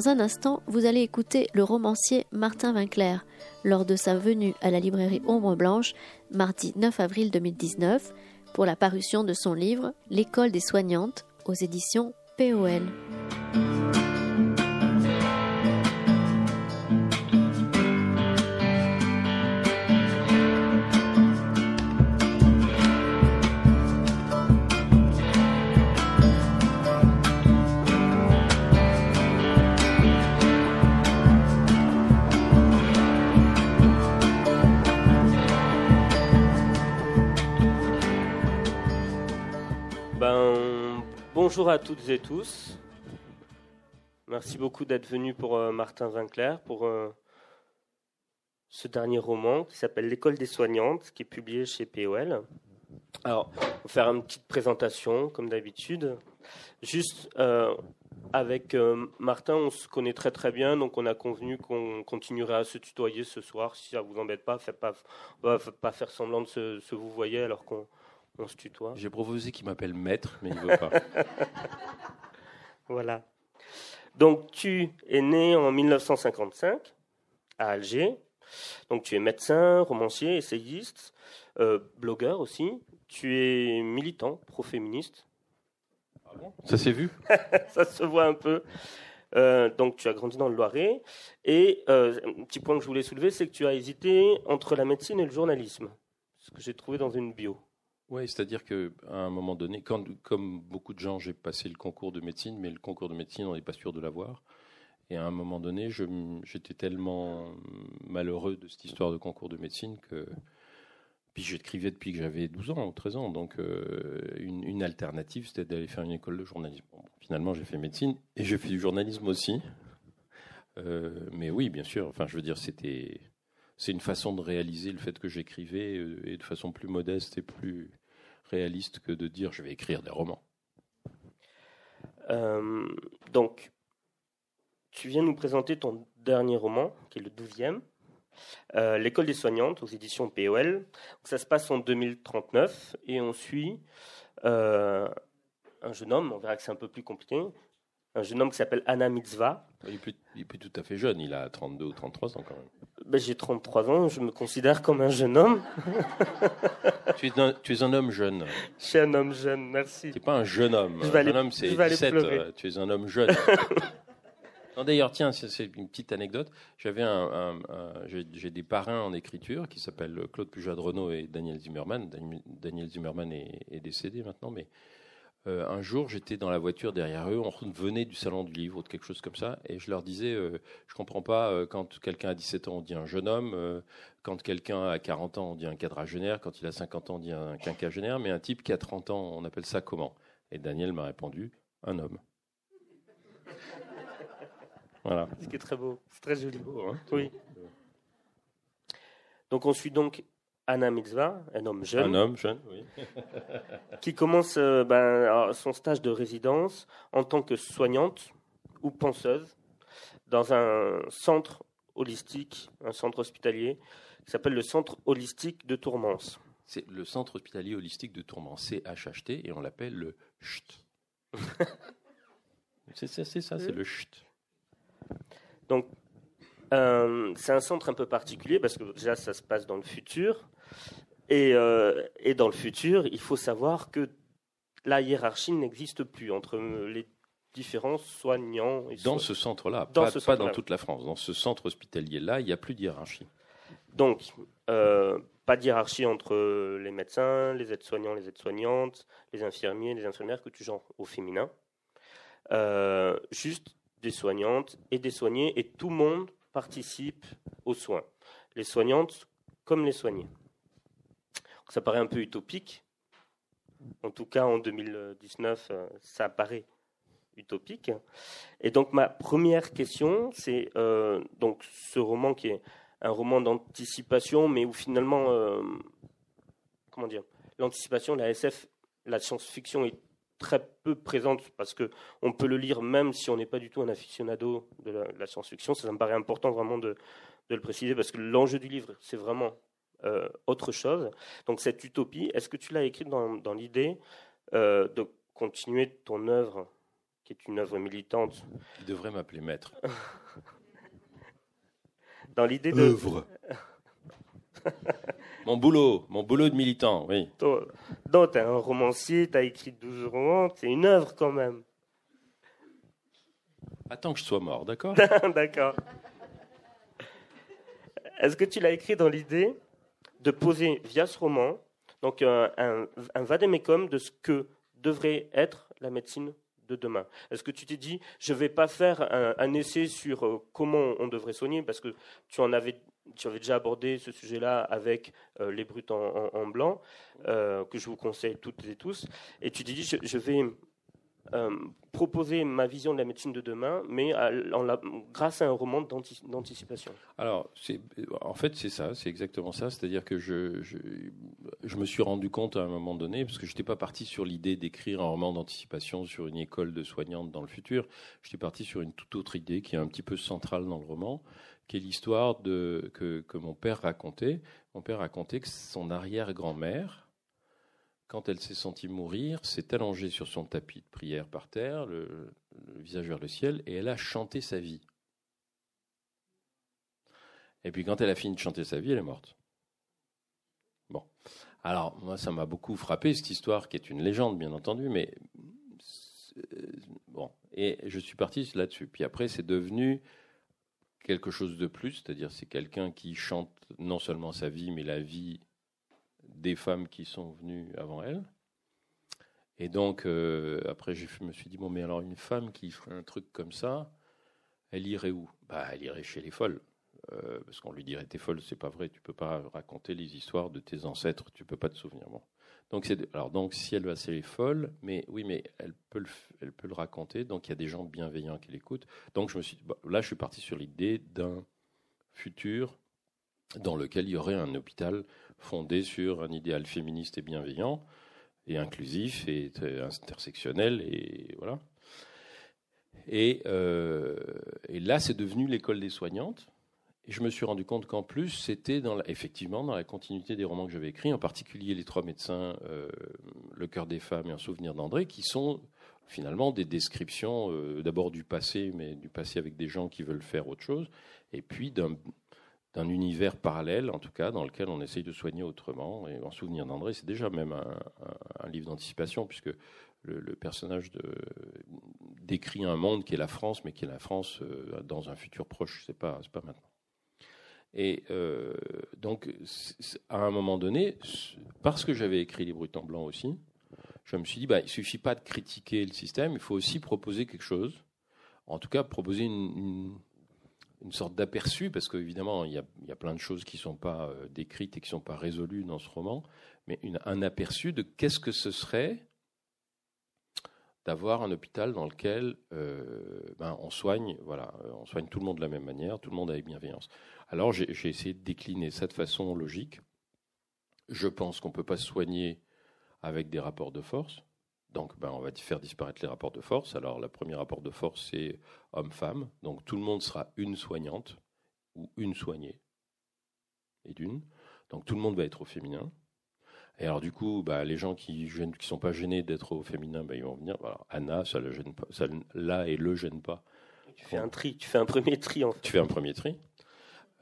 Dans un instant, vous allez écouter le romancier Martin Vinclair lors de sa venue à la librairie Ombre Blanche, mardi 9 avril 2019, pour la parution de son livre L'école des soignantes aux éditions POL. Bonjour à toutes et tous. Merci beaucoup d'être venu pour euh, Martin Vinclair pour euh, ce dernier roman qui s'appelle L'école des soignantes, qui est publié chez POL. Alors, on va faire une petite présentation, comme d'habitude. Juste euh, avec Martin, on se connaît très très bien, donc on a convenu qu'on continuerait à se tutoyer ce soir. Si ça vous embête pas, faites pas, pas faire semblant de se, se vous voyer alors qu'on on se tutoie. J'ai proposé qu'il m'appelle maître, mais il ne veut pas. voilà. Donc, tu es né en 1955 à Alger. Donc, tu es médecin, romancier, essayiste, euh, blogueur aussi. Tu es militant, pro-féministe. Ah Ça s'est vu? Ça se voit un peu. Euh, donc, tu as grandi dans le Loiret. Et euh, un petit point que je voulais soulever, c'est que tu as hésité entre la médecine et le journalisme. Ce que j'ai trouvé dans une bio. Oui, c'est-à-dire qu'à un moment donné, comme beaucoup de gens, j'ai passé le concours de médecine, mais le concours de médecine, on n'est pas sûr de l'avoir. Et à un moment donné, j'étais tellement malheureux de cette histoire de concours de médecine que. Puis j'écrivais depuis que j'avais 12 ans ou 13 ans. Donc euh, une, alternative, c'était d'aller faire une école de journalisme. finalement, j'ai fait médecine et j'ai fait du journalisme aussi. Euh, mais oui, bien sûr. Enfin, je veux dire, c'était. C'est une façon de réaliser le fait que j'écrivais euh, et de façon plus modeste et plus réaliste que de dire je vais écrire des romans. Euh, donc, tu viens nous présenter ton dernier roman, qui est le douzième, euh, L'école des soignantes aux éditions POL. Ça se passe en 2039 et on suit un jeune homme, on verra que c'est un peu plus compliqué, un jeune homme qui s'appelle Anna Mitzvah. Il est, plus, tout à fait jeune, il a 32 ou 33 ans quand même. Ben, j'ai 33 ans, je me considère comme un jeune homme. tu, es un, tu es un homme jeune. Je suis un homme jeune, merci. Tu n'es pas un jeune homme. un jeune homme, c'est 17. Euh, tu es un homme jeune. D'ailleurs, tiens, c'est une petite anecdote. J'avais un, j'ai des parrains en écriture qui s'appellent Claude Pujade Renault et Daniel Zimmerman. Daniel Zimmerman est, est décédé maintenant, mais euh, un jour, j'étais dans la voiture derrière eux, on venait du salon du livre ou de quelque chose comme ça, et je leur disais, euh, je comprends pas, euh, quand quelqu'un a 17 ans, on dit un jeune homme, quand quelqu'un a 40 ans, on dit un quadragénaire, quand il a 50 ans, on dit un quinquagénaire, mais un type qui a 30 ans, on appelle ça comment? Et Daniel m'a répondu, un homme. voilà. Ce qui est très beau, c'est très joli. Beau, hein oui. Donc on suit donc Anna Mitzvah, un homme jeune. Un homme jeune, oui. qui commence euh, ben, son stage de résidence en tant que soignante ou penseuse dans un centre holistique, un centre hospitalier qui s'appelle le Centre holistique de Tourmance. C'est le Centre hospitalier holistique de Tourmance, CHHT, et on l'appelle le CHT. c'est ça, c'est le CHT. Donc, euh, c'est un centre un peu particulier parce que déjà ça se passe dans le futur. Et, euh, et, dans le futur, il faut savoir que la hiérarchie n'existe plus entre les différents soignants. Et dans ce centre-là, pas, pas, dans toute la France. Dans ce centre hospitalier-là, il n'y a plus de hiérarchie. Donc, euh, pas de hiérarchie entre les médecins, les aides-soignants, les aides-soignantes, les infirmiers, les infirmières, que tu genres au féminin. Euh, juste des soignantes et des soignés, et tout le monde participe aux soins. Les soignantes comme les soignés ça paraît un peu utopique. En tout cas, en 2019, euh, ça paraît utopique. Et donc, ma première question, c'est euh, donc ce roman qui est un roman d'anticipation, mais où finalement, euh, comment dire, l'anticipation, la SF, la science-fiction est très peu présente parce que on peut le lire même si on n'est pas du tout un aficionado de la, science-fiction. Ça, me paraît important vraiment de, de le préciser parce que l'enjeu du livre, c'est vraiment euh, autre chose. Donc cette utopie, est-ce que tu l'as écrite dans, l'idée euh, de continuer ton œuvre qui est une œuvre militante? Il devrait m'appeler maître. Dans l'idée de. Œuvre. mon boulot, mon boulot de militant, oui. Donc, tu es un romancier, tu as écrit 12 romans, c'est une œuvre quand même. Attends que je sois mort, d'accord? D'accord. Est-ce que tu l'as écrit dans l'idée de poser via ce roman donc un, un, un de ce que devrait être la médecine de demain. Est-ce que tu t'es dit, je ne vais pas faire un, essai sur euh, comment on devrait soigner, parce que tu en avais, tu avais déjà abordé ce sujet-là avec euh, les brutes en, blanc, euh, que je vous conseille toutes et tous, et tu t'es dit, je vais euh, proposer ma vision de la médecine de demain, mais en grâce à un roman d'anticipation. Alors, en fait, c'est ça, c'est exactement ça. C'est-à-dire que je, je, me suis rendu compte à un moment donné, parce que je n'étais pas parti sur l'idée d'écrire un roman d'anticipation sur une école de soignantes dans le futur. J'étais parti sur une toute autre idée qui est un petit peu centrale dans le roman, qui est l'histoire que, que mon père racontait. Mon père racontait que son arrière-grand-mère, quand elle s'est sentie mourir, s'est allongée sur son tapis de prière par terre, le, visage vers le ciel, et elle a chanté sa vie. Et puis quand elle a fini de chanter sa vie, elle est morte. Bon. Alors, moi, ça m'a beaucoup frappé, cette histoire, qui est une légende, bien entendu, mais. Bon. Et je suis parti là-dessus. Puis après, c'est devenu quelque chose de plus, c'est-à-dire c'est quelqu'un qui chante non seulement sa vie, mais la vie des femmes qui sont venues avant elle. Et donc, euh, après, je me suis dit, bon, mais alors une femme qui ferait un truc comme ça, elle irait où? Bah, Elle irait chez les folles. Euh, parce qu'on lui dirait, t'es folle, c'est pas vrai, tu peux pas raconter les histoires de tes ancêtres, tu peux pas te souvenir. Bon. Donc, c'est, alors, donc, si elle va chez les folles, mais oui, mais elle peut le, elle peut le raconter, donc il y a des gens bienveillants qui l'écoutent. Donc, je me suis là, je suis parti sur l'idée d'un futur dans lequel il y aurait un hôpital fondé sur un idéal féministe et bienveillant, et inclusif, et intersectionnel, et voilà. Et, euh, et là, c'est devenu l'école des soignantes. Et je me suis rendu compte qu'en plus, c'était effectivement dans la continuité des romans que j'avais écrits, en particulier Les Trois médecins, euh, Le cœur des femmes et Un souvenir d'André, qui sont finalement des descriptions euh, d'abord du passé, mais du passé avec des gens qui veulent faire autre chose, et puis d'un d'un univers parallèle, en tout cas, dans lequel on essaye de soigner autrement. Et en souvenir d'André, c'est déjà même un, livre d'anticipation, puisque le, personnage décrit un monde qui est la France, mais qui est la France euh, dans un futur proche, c'est pas, pas maintenant. Et euh, donc, à un moment donné, parce que j'avais écrit Les Brutants Blancs aussi, je me suis dit, bah, il suffit pas de critiquer le système, il faut aussi proposer quelque chose. En tout cas, proposer une sorte d'aperçu, parce qu'évidemment, il il y a plein de choses qui ne sont pas euh, décrites et qui ne sont pas résolues dans ce roman, mais une, un aperçu de qu'est-ce que ce serait d'avoir un hôpital dans lequel euh, ben, on soigne, voilà, on soigne tout le monde de la même manière, tout le monde avec bienveillance. Alors j'ai essayé de décliner ça de façon logique. Je pense qu'on ne peut pas se soigner avec des rapports de force. Donc, ben, on va faire disparaître les rapports de force. Alors, le premier rapport de force, c'est homme-femme. Donc, tout le monde sera une soignante ou une soignée. Et d'une. Donc, tout le monde va être au féminin. Et alors, du coup, ben, les gens qui ne sont pas gênés d'être au féminin, ben, ils vont venir. Anna, ça le gêne pas. Ça, là et le gêne pas. Tu fais un tri, tu fais un premier tri. En fait. Tu fais un premier tri.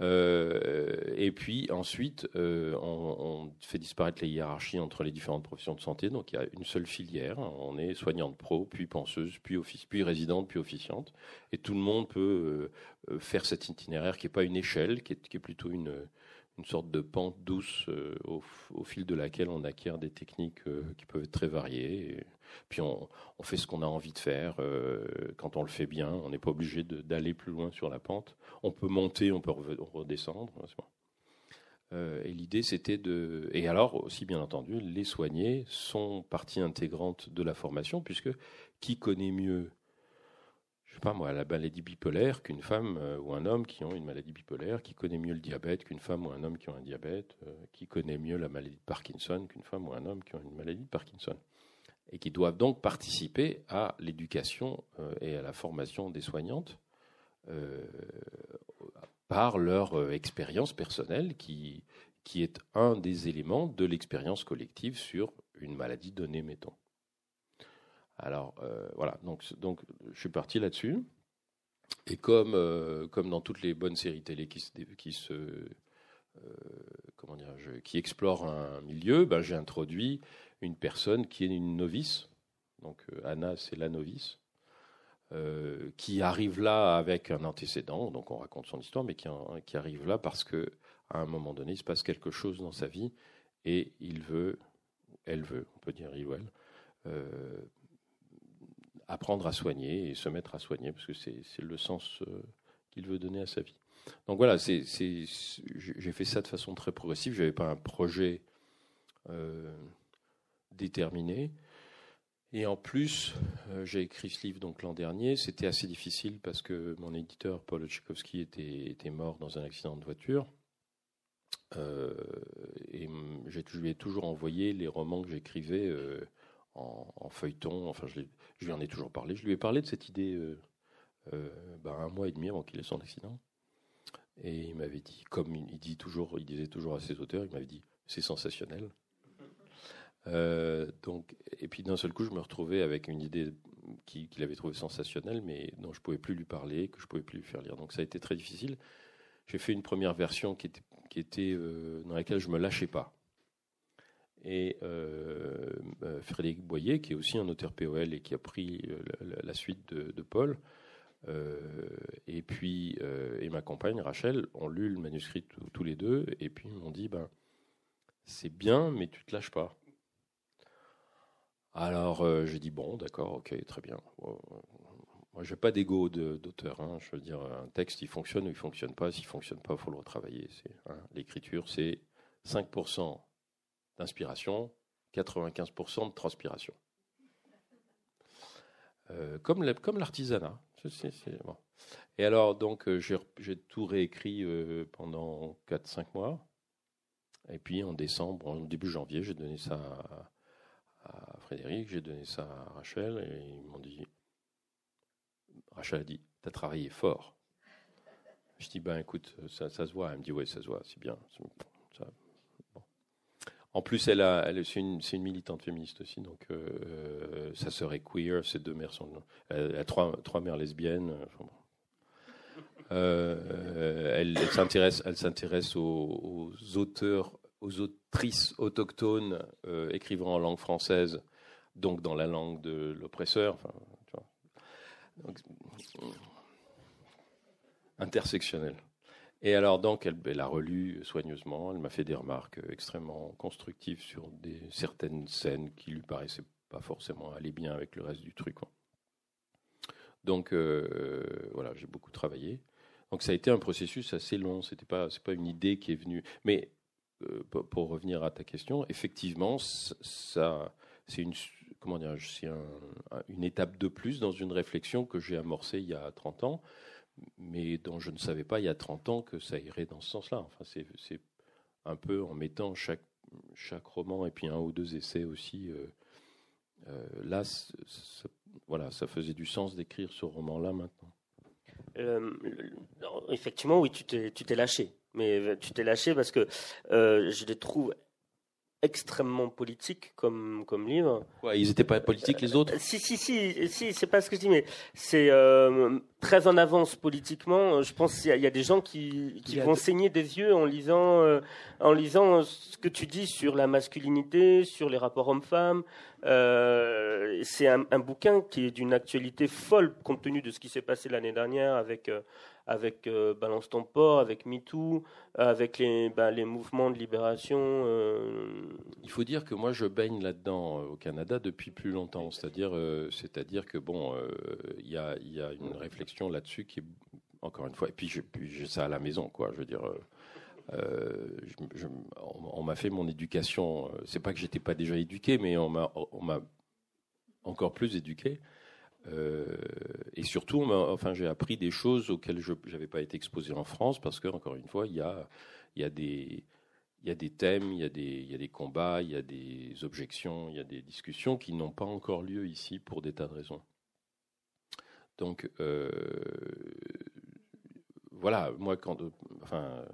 Euh, et puis ensuite, euh, on, fait disparaître les hiérarchies entre les différentes professions de santé. Donc il y a une seule filière. On est soignante pro, puis penseuse, puis résidente, puis officiante. Et tout le monde peut euh, faire cet itinéraire qui n'est pas une échelle, qui est plutôt une, une sorte de pente douce au, au, fil de laquelle on acquiert des techniques qui peuvent être très variées. Puis on, fait ce qu'on a envie de faire. Euh, quand on le fait bien, on n'est pas obligé d'aller plus loin sur la pente. On peut monter, on peut redescendre. Euh, et l'idée, c'était de. Et alors, aussi, bien entendu, les soignés sont partie intégrante de la formation, puisque qui connaît mieux, sais pas moi, la maladie bipolaire qu'une femme euh, ou un homme qui ont une maladie bipolaire, qui connaît mieux le diabète qu'une femme ou un homme qui ont un diabète, qui connaît mieux la maladie de Parkinson qu'une femme ou un homme qui ont une maladie de Parkinson et qui doivent donc participer à l'éducation euh, et à la formation des soignantes euh, par leur euh, expérience personnelle qui, qui est un des éléments de l'expérience collective sur une maladie donnée, mettons. Alors voilà, donc je suis parti là-dessus. Et comme, comme dans toutes les bonnes séries télé qui se, qui se dire, qui explorent un milieu, ben, j'ai introduit une personne qui est une novice. Donc Anna, c'est la novice. Euh, qui arrive là avec un antécédent, donc on raconte son histoire, mais qui, arrive là parce que à un moment donné, il se passe quelque chose dans sa vie et il veut, elle veut, on peut dire il ou elle, euh, apprendre à soigner et se mettre à soigner parce que c'est le sens euh, qu'il veut donner à sa vie. Donc voilà, j'ai fait ça de façon très progressive. Je n'avais pas un projet déterminé. Et en plus, euh, j'ai écrit ce livre donc l'an dernier. C'était assez difficile parce que mon éditeur Paul Tchaikovsky était, mort dans un accident de voiture. Euh, et je lui ai toujours envoyé les romans que j'écrivais euh, en, feuilleton. Enfin, je, lui en ai toujours parlé. Je lui ai parlé de cette idée ben, un mois et demi avant qu'il ait son accident. Et il m'avait dit, comme il dit toujours, il disait toujours à ses auteurs, il m'avait dit, c'est sensationnel. Euh, donc, et puis d'un seul coup, je me retrouvais avec une idée qu'il avait trouvée sensationnelle, mais dont je pouvais plus lui parler, que je pouvais plus lui faire lire. Donc ça a été très difficile. J'ai fait une première version qui était, euh, dans laquelle je me lâchais pas. Et euh, Frédéric Boyer, qui est aussi un auteur POL et qui a pris la, suite de, Paul, et puis ma compagne Rachel ont lu le manuscrit tous les deux, et puis ils m'ont dit ben c'est bien, mais tu te lâches pas. Alors euh, j'ai dit bon, d'accord, ok, très bien. Moi, j'ai pas d'ego d'auteur. Hein. Je veux dire, un texte, il fonctionne ou il fonctionne pas. S'il fonctionne pas, faut le retravailler. Hein, L'écriture, c'est 5% d'inspiration, 95% de transpiration. Euh, comme l'artisanat. Et alors, donc, euh, j'ai tout réécrit pendant 4-5 mois. Et puis, en décembre, en début janvier, j'ai donné ça à, Frédéric, j'ai donné ça à Rachel et ils m'ont dit Rachel a dit Tu as travaillé fort. Je dis Ben écoute, ça, se voit. Elle me dit Oui, ça se voit, c'est bien. En plus, elle a, elle, c'est, une, militante féministe aussi, donc euh, sa sœur est queer, ses deux mères sont. Elle a trois, trois mères lesbiennes. Euh, elle, s'intéresse, elle s'intéresse aux, auteurs aux autrices autochtones euh, écrivant en langue française, donc dans la langue de l'oppresseur. intersectionnel. Et alors donc, elle, a relu soigneusement, elle m'a fait des remarques extrêmement constructives sur certaines scènes qui lui paraissaient pas forcément aller bien avec le reste du truc. Donc euh, voilà, j'ai beaucoup travaillé. Donc ça a été un processus assez long. C'était pas, pas une idée qui est venue. Mais euh, pour revenir à ta question, effectivement, ça, c'est une, comment dire, c'est une étape de plus dans une réflexion que j'ai amorcée il y a 30 ans, mais dont je ne savais pas il y a 30 ans que ça irait dans ce sens-là. Enfin, c'est, un peu en mettant chaque, chaque roman et puis un ou deux essais aussi. Euh, euh, là, voilà, ça faisait du sens d'écrire ce roman-là maintenant. effectivement, oui, tu t'es, lâché mais euh, tu t'es lâché parce que euh, je les trouve extrêmement politiques comme, comme livre. Ouais, ils n'étaient pas politiques les autres euh, Si, si, si, si c'est pas ce que je dis, mais c'est très en avance politiquement. Je pense qu'il y, a des gens qui, qui vont saigner des yeux en lisant, en lisant ce que tu dis sur la masculinité, sur les rapports hommes-femmes. C'est un, bouquin qui est d'une actualité folle compte tenu de ce qui s'est passé l'année dernière avec avec euh, Balance ton port, avec MeToo, avec les, bah, les mouvements de libération. Euh. Il faut dire que moi, je baigne là-dedans euh, au Canada depuis plus longtemps. C'est-à-dire, c'est-à-dire que bon, il y a, une réflexion là-dessus qui est encore une fois. Et puis, j'ai ça à la maison, quoi. Je veux dire. On, m'a fait mon éducation. C'est pas que j'étais pas déjà éduqué, mais on m'a, encore plus éduqué. Euh, et surtout, enfin, j'ai appris des choses auxquelles je n'avais pas été exposé en France parce que, encore une fois, il y a, des thèmes, il y a des, combats, il y a des objections, il y a des discussions qui n'ont pas encore lieu ici pour des tas de raisons. Donc, euh, voilà, moi, quand, enfin,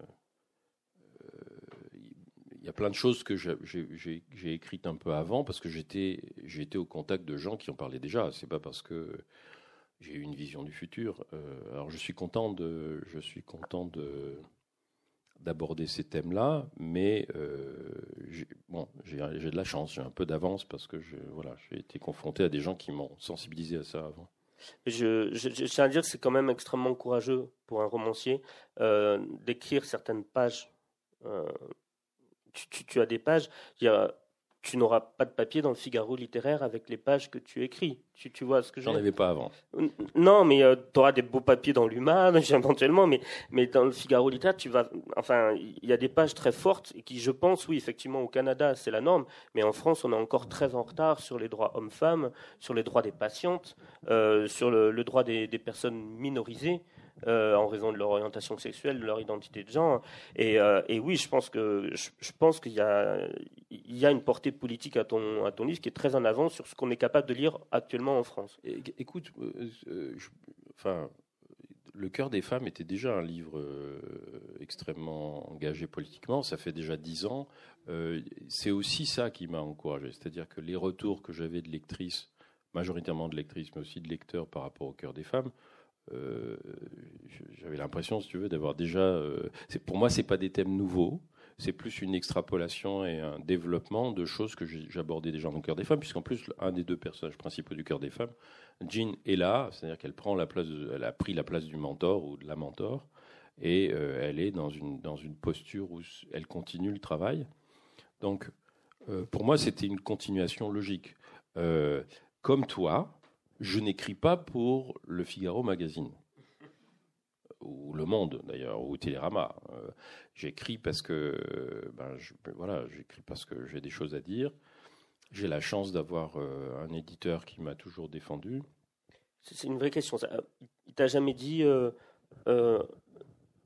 y a plein de choses que j'ai écrites un peu avant parce que j'étais au contact de gens qui en parlaient déjà. C'est pas parce que j'ai eu une vision du futur. Euh, alors je suis content de, je suis content de d'aborder ces thèmes-là, mais euh, j'ai de la chance, j'ai un peu d'avance parce que voilà, j'ai été confronté à des gens qui m'ont sensibilisé à ça avant. Je, tiens à dire que c'est quand même extrêmement courageux pour un romancier euh, d'écrire certaines pages. Tu, tu, tu, as des pages. Tu n'auras pas de papier dans le Figaro littéraire avec les pages que tu écris. Tu, tu vois ce que J'en avais pas avant. Non, mais euh, tu auras des beaux papiers dans l'Humain, éventuellement, mais, mais dans le Figaro littéraire, tu vas. Enfin, il y a des pages très fortes et qui, je pense, oui, effectivement, au Canada, c'est la norme, mais en France, on est encore très en retard sur les droits hommes-femmes, sur les droits des patientes, euh, sur le, le droit des, des personnes minorisées. Euh, en raison de leur orientation sexuelle, de leur identité de genre. Et, euh, oui, je pense que je, pense qu'il y a une portée politique à ton à ton livre qui est très en avant sur ce qu'on est capable de lire actuellement en France. Écoute, euh, enfin. Le cœur des femmes était déjà un livre extrêmement engagé politiquement. Ça fait déjà dix ans. c'est aussi ça qui m'a encouragé. C'est-à-dire que les retours que j'avais de lectrices, majoritairement de lectrices, mais aussi de lecteurs par rapport au cœur des femmes, euh, j'avais l'impression, si tu veux, d'avoir déjà. Euh, pour moi, c'est pas des thèmes nouveaux. C'est plus une extrapolation et un développement de choses que j'abordais déjà dans cœur des femmes, puisqu'en plus, un des deux personnages principaux du cœur des femmes, Jean est là, c'est-à-dire qu'elle prend la place, elle a pris la place du mentor ou de la mentor, et euh, elle est dans une dans une posture où elle continue le travail. Donc, pour moi, c'était une continuation logique. comme toi, je n'écris pas pour le Figaro Magazine ou Le Monde d'ailleurs, ou Télérama. Euh, j'écris parce que, ben, voilà, j'écris parce que j'ai des choses à dire. J'ai la chance d'avoir euh, un éditeur qui m'a toujours défendu. C'est une vraie question. Ça. Il t'a jamais dit, euh,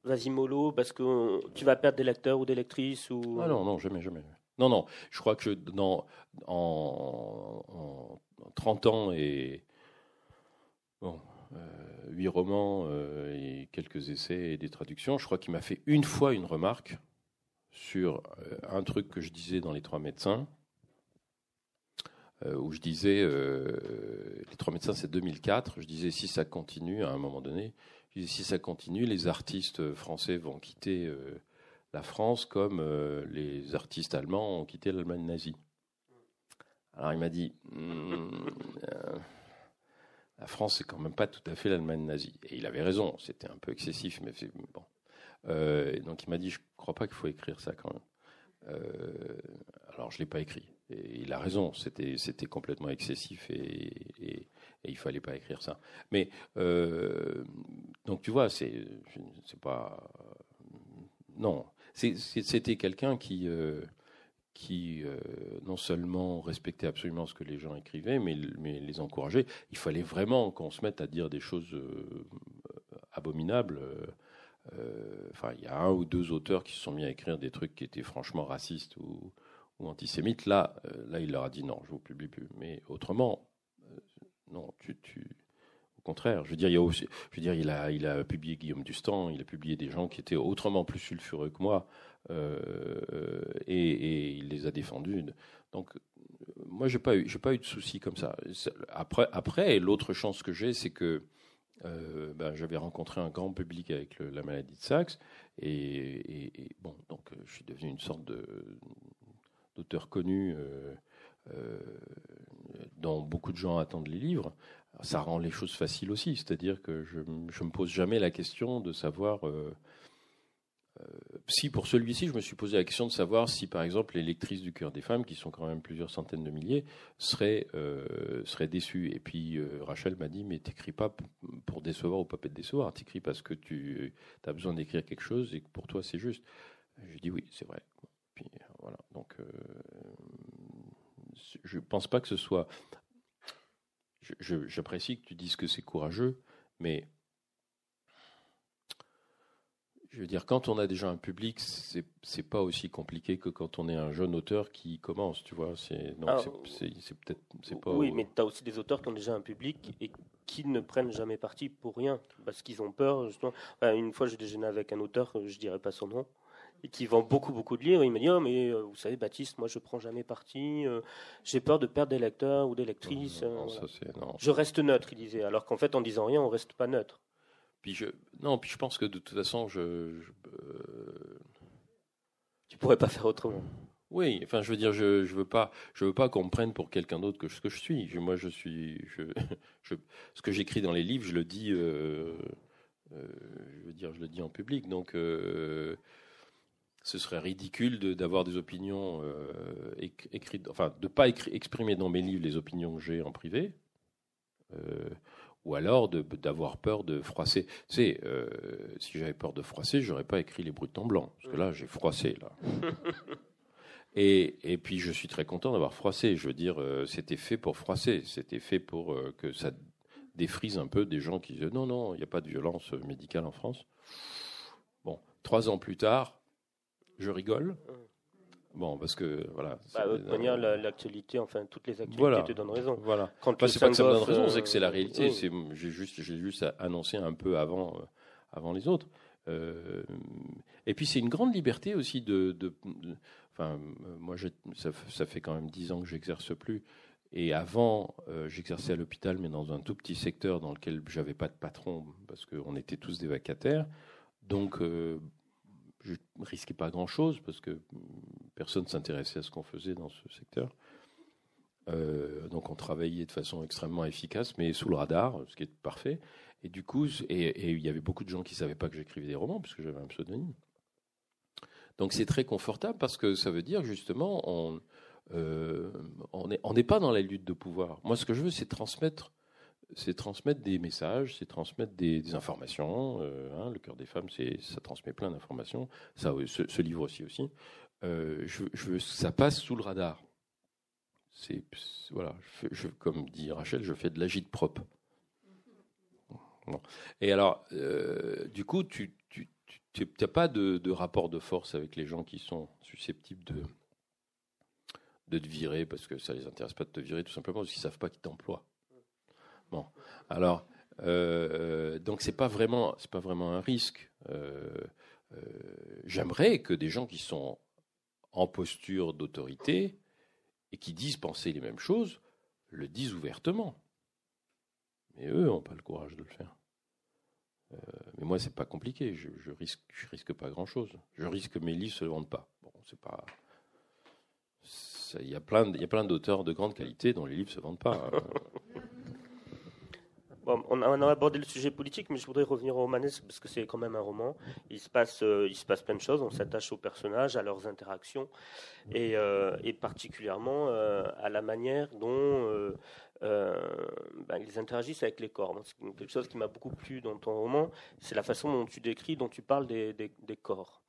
vas-y mollo, parce que tu vas perdre des lecteurs ou des lectrices ou... Ah non, non, jamais, jamais. Non, non. Je crois que dans, en, en 30 ans et Bon, euh, huit romans euh, et quelques essais et des traductions. Je crois qu'il m'a fait une fois une remarque sur euh, un truc que je disais dans Les Trois médecins, où je disais, Les Trois médecins c'est 2004, je disais si ça continue à un moment donné, si ça continue, les artistes français vont quitter la France comme les artistes allemands ont quitté l'Allemagne nazie. Alors il m'a dit, hmm, la France, c'est quand même pas tout à fait l'Allemagne nazie. Et il avait raison, c'était un peu excessif, mais bon. Euh, donc il m'a dit, je crois pas qu'il faut écrire ça quand même. Euh, alors je l'ai pas écrit. Et il a raison, c'était c'était complètement excessif et, et, et, il fallait pas écrire ça. Mais euh, donc tu vois, c'est c'est pas non, c'était quelqu'un qui qui euh, non seulement respectait absolument ce que les gens écrivaient, mais, les encourageait. Il fallait vraiment qu'on se mette à dire des choses euh, abominables. Euh, enfin, il y a un ou deux auteurs qui se sont mis à écrire des trucs qui étaient franchement racistes ou, ou antisémites. Là, là, il leur a dit non, je vous publie plus. Mais autrement, non, tu, tu, contraire, je veux dire, il, a publié Guillaume Dustan, il a publié des gens qui étaient autrement plus sulfureux que moi, euh, et, il les a défendus. Donc, moi, j'ai pas pas eu de soucis comme ça. Après, après, l'autre chance que j'ai, c'est que euh, ben, j'avais rencontré un grand public avec la maladie de Saxe, et, donc je suis devenu une sorte d'auteur connu. Euh, dont beaucoup de gens attendent les livres, ça rend les choses faciles aussi. C'est-à-dire que je ne me pose jamais la question de savoir euh, si pour celui-ci, je me suis posé la question de savoir si, par exemple, les lectrices du cœur des femmes, qui sont quand même plusieurs centaines de milliers, seraient, euh, seraient déçues. Et puis euh, Rachel m'a dit, mais t'écris pas pour décevoir ou pas te décevoir, t'écris parce que tu as besoin d'écrire quelque chose et que pour toi c'est juste. Je dis oui, c'est vrai. Puis voilà. Donc, je pense pas que ce soit. J'apprécie que tu dises que c'est courageux, mais je veux dire, quand on a déjà un public, c'est c'est pas aussi compliqué que quand on est un jeune auteur qui commence, tu vois. C'est c'est peut-être c'est pas. Oui, mais tu as aussi des auteurs qui ont déjà un public et qui ne prennent jamais parti pour rien parce qu'ils ont peur. Justement. une fois, j'ai déjeuné avec un auteur, je dirais pas son nom, et qui vend beaucoup beaucoup de livres. Il me dit oh, mais euh, vous savez Baptiste, moi je prends jamais parti. euh, J'ai peur de perdre des lecteurs ou des lectrices. Non, euh, non, voilà. ça, c'est- non. Je reste neutre, il disait. Alors qu'en fait, en disant rien, on reste pas neutre. Puis je, non, puis je pense que de toute façon, je, je- euh, Tu pourrais pas faire autrement. oui, enfin, je veux dire, je, je veux pas, je veux pas qu'on me prenne pour quelqu'un d'autre que ce que je suis. Je- moi, je suis, je, je- ce que j'écris dans les livres, je le dis, je veux dire, je le dis en public. Donc, ce serait ridicule de- d'avoir des opinions euh, éc- écrites, enfin, de pas exprimer dans mes livres les opinions que j'ai en privé. Euh, ou alors de- d'avoir peur de froisser. Tu sais, euh, si j'avais peur de froisser, j'aurais pas écrit les brutes en blanc. Parce que là, j'ai froissé, là. et, et puis, je suis très content d'avoir froissé. Je veux dire, euh, c'était fait pour froisser. C'était fait pour euh, que ça défrise un peu des gens qui disent non, non, il n'y a pas de violence médicale en France. Bon, trois ans plus tard, je rigole. Bon, parce que, voilà. Bah, de toute manière, la- l'actualité, enfin, toutes les actualités Voilà. te donnent raison. Voilà. Quand Bah, c'est pas que ça me donne raison, euh, c'est que c'est la réalité. oui. C'est- J'ai juste, j'ai juste annoncé un peu avant, euh, avant les autres. Euh, et puis c'est une grande liberté aussi de. de- de- enfin, euh, moi, ça, fait quand même dix ans que j'exerce plus. Et avant, euh, j'exerçais à l'hôpital, mais dans un tout petit secteur dans lequel j'avais pas de patron parce qu'on était tous des vacataires. Donc, euh, je risquais pas grand-chose parce que personne s'intéressait à ce qu'on faisait dans ce secteur. Euh, donc on travaillait de façon extrêmement efficace, mais sous le radar, ce qui est parfait. Et du coup, il y avait beaucoup de gens qui ne savaient pas que j'écrivais des romans, puisque j'avais un pseudonyme. Donc c'est très confortable parce que ça veut dire justement, on euh, on n'est pas dans la lutte de pouvoir. Moi, ce que je veux, c'est transmettre, c'est transmettre des messages, c'est transmettre des, informations. euh, hein, le cœur des femmes, ça transmet plein d'informations. Ça, oui, ce, livre aussi aussi. Euh, ça passe sous le radar. Comme dit Rachel, je fais de l'agite propre. Et alors, euh, du coup, tu n'as pas de, rapport de force avec les gens qui sont susceptibles de, te virer parce que ça les intéresse pas de te virer, tout simplement parce qu'ils savent pas qui t'emploie. Bon, alors, euh, donc c'est pas vraiment, pas vraiment un risque. Euh, euh, J'aimerais que des gens qui sont en posture d'autorité et qui disent penser les mêmes choses le disent ouvertement. Mais eux n'ont pas le courage de le faire. Mais moi, c'est pas compliqué. Je, je risque, pas grand-chose. Je risque que mes livres se vendent pas. Bon, c'est pas. Il y a plein, il y a plein d'auteurs de grande qualité dont les livres se vendent pas. On, a, abordé le sujet politique, mais je voudrais revenir au romanesque parce que c'est quand même un roman. Il se passe, euh, il se plein de choses. On s'attache aux personnages, à leurs interactions, et, euh, particulièrement euh, à la manière dont ben, ils interagissent avec les corps. C'est quelque chose qui m'a beaucoup plu dans ton roman, c'est la façon dont tu décris, dont tu parles des, corps.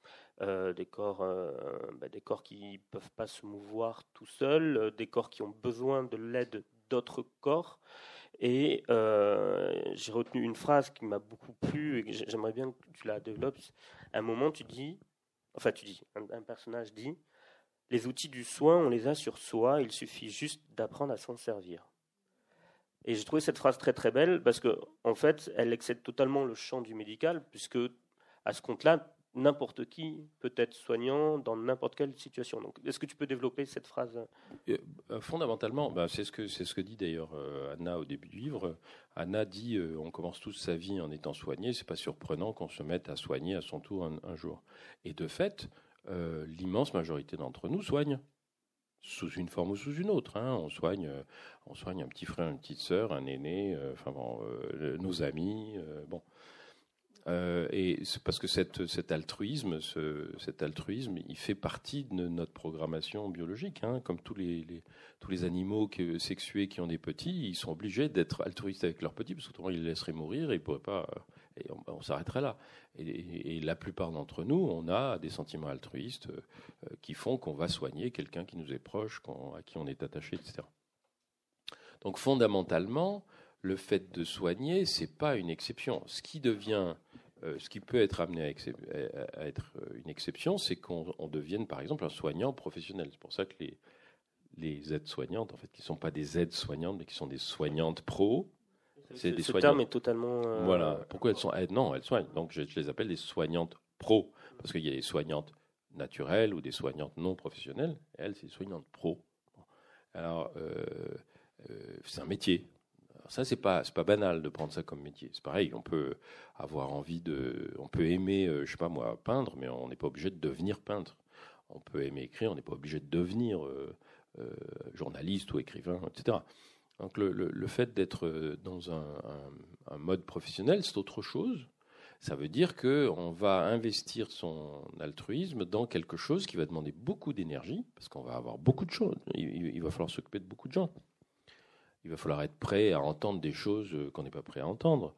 Des corps, euh, ben, corps qui peuvent pas se mouvoir tout seuls, des corps qui ont besoin de l'aide d'autres corps. Et euh, j'ai retenu une phrase qui m'a beaucoup plu et j'aimerais bien que tu la développes. À un moment, tu dis, enfin, tu dis, un, un personnage dit, les outils du soin, on les a sur soi, il suffit juste d'apprendre à s'en servir. Et j'ai trouvé cette phrase très très belle parce que, en fait, elle excède totalement le champ du médical, puisque à ce compte-là, n'importe qui peut être soignant dans n'importe quelle situation. Donc, est-ce que tu peux développer cette phrase? Euh, Fondamentalement, ben, c'est ce que c'est ce que dit d'ailleurs euh, Anna au début du livre. Anna dit euh, on commence tous sa vie en étant soigné. C'est pas surprenant qu'on se mette à soigner à son tour un, un jour. Et de fait, euh, l'immense majorité d'entre nous soignent sous une forme ou sous une autre. hein. On soigne, euh, on soigne un petit frère, une petite sœur, un aîné, euh, enfin bon, euh, nos amis, euh, bon. Euh, et c'est parce que cet altruisme, ce, cet altruisme, il fait partie de notre programmation biologique, hein, comme tous les, tous les animaux que- sexués qui ont des petits, ils sont obligés d'être altruistes avec leurs petits, parce qu'autrement ils les laisseraient mourir et ils pourraient pas. on, s'arrêterait là. Et, la plupart d'entre nous, on a des sentiments altruistes euh, qui font qu'on va soigner quelqu'un qui nous est proche, à qui on est attaché, etc. Donc fondamentalement, le fait de soigner, c'est pas une exception. Ce qui devient, euh, ce qui peut être amené à, être euh, une exception, c'est qu'on on devienne par exemple un soignant professionnel. C'est pour ça que les, les aides-soignantes, en fait, qui ne sont pas des aides-soignantes, mais qui sont des soignantes pro, C'est Ce- des Ce soignants. terme est totalement. euh, voilà. Pourquoi elles sont aides Non, elles soignent. Donc je, je les appelle les soignantes pro, parce qu'il y a les soignantes naturelles ou des soignantes non professionnelles. Elle, c'est des soignantes pro. Alors, c'est un métier. Ça, c'est pas, pas banal de prendre ça comme métier. C'est pareil, on peut avoir envie de, on peut aimer, je sais pas moi, peindre, mais on n'est pas obligé de devenir peintre. On peut aimer écrire, on n'est pas obligé de devenir journaliste ou écrivain, etc. Donc le, fait d'être euh, dans un, mode professionnel, c'est autre chose. Ça veut dire qu'on va investir son altruisme dans quelque chose qui va demander beaucoup d'énergie, parce qu'on va avoir beaucoup de choses. Il, va falloir s'occuper de beaucoup de gens. Il va falloir être prêt à entendre des choses euh, qu'on n'est pas prêt à entendre.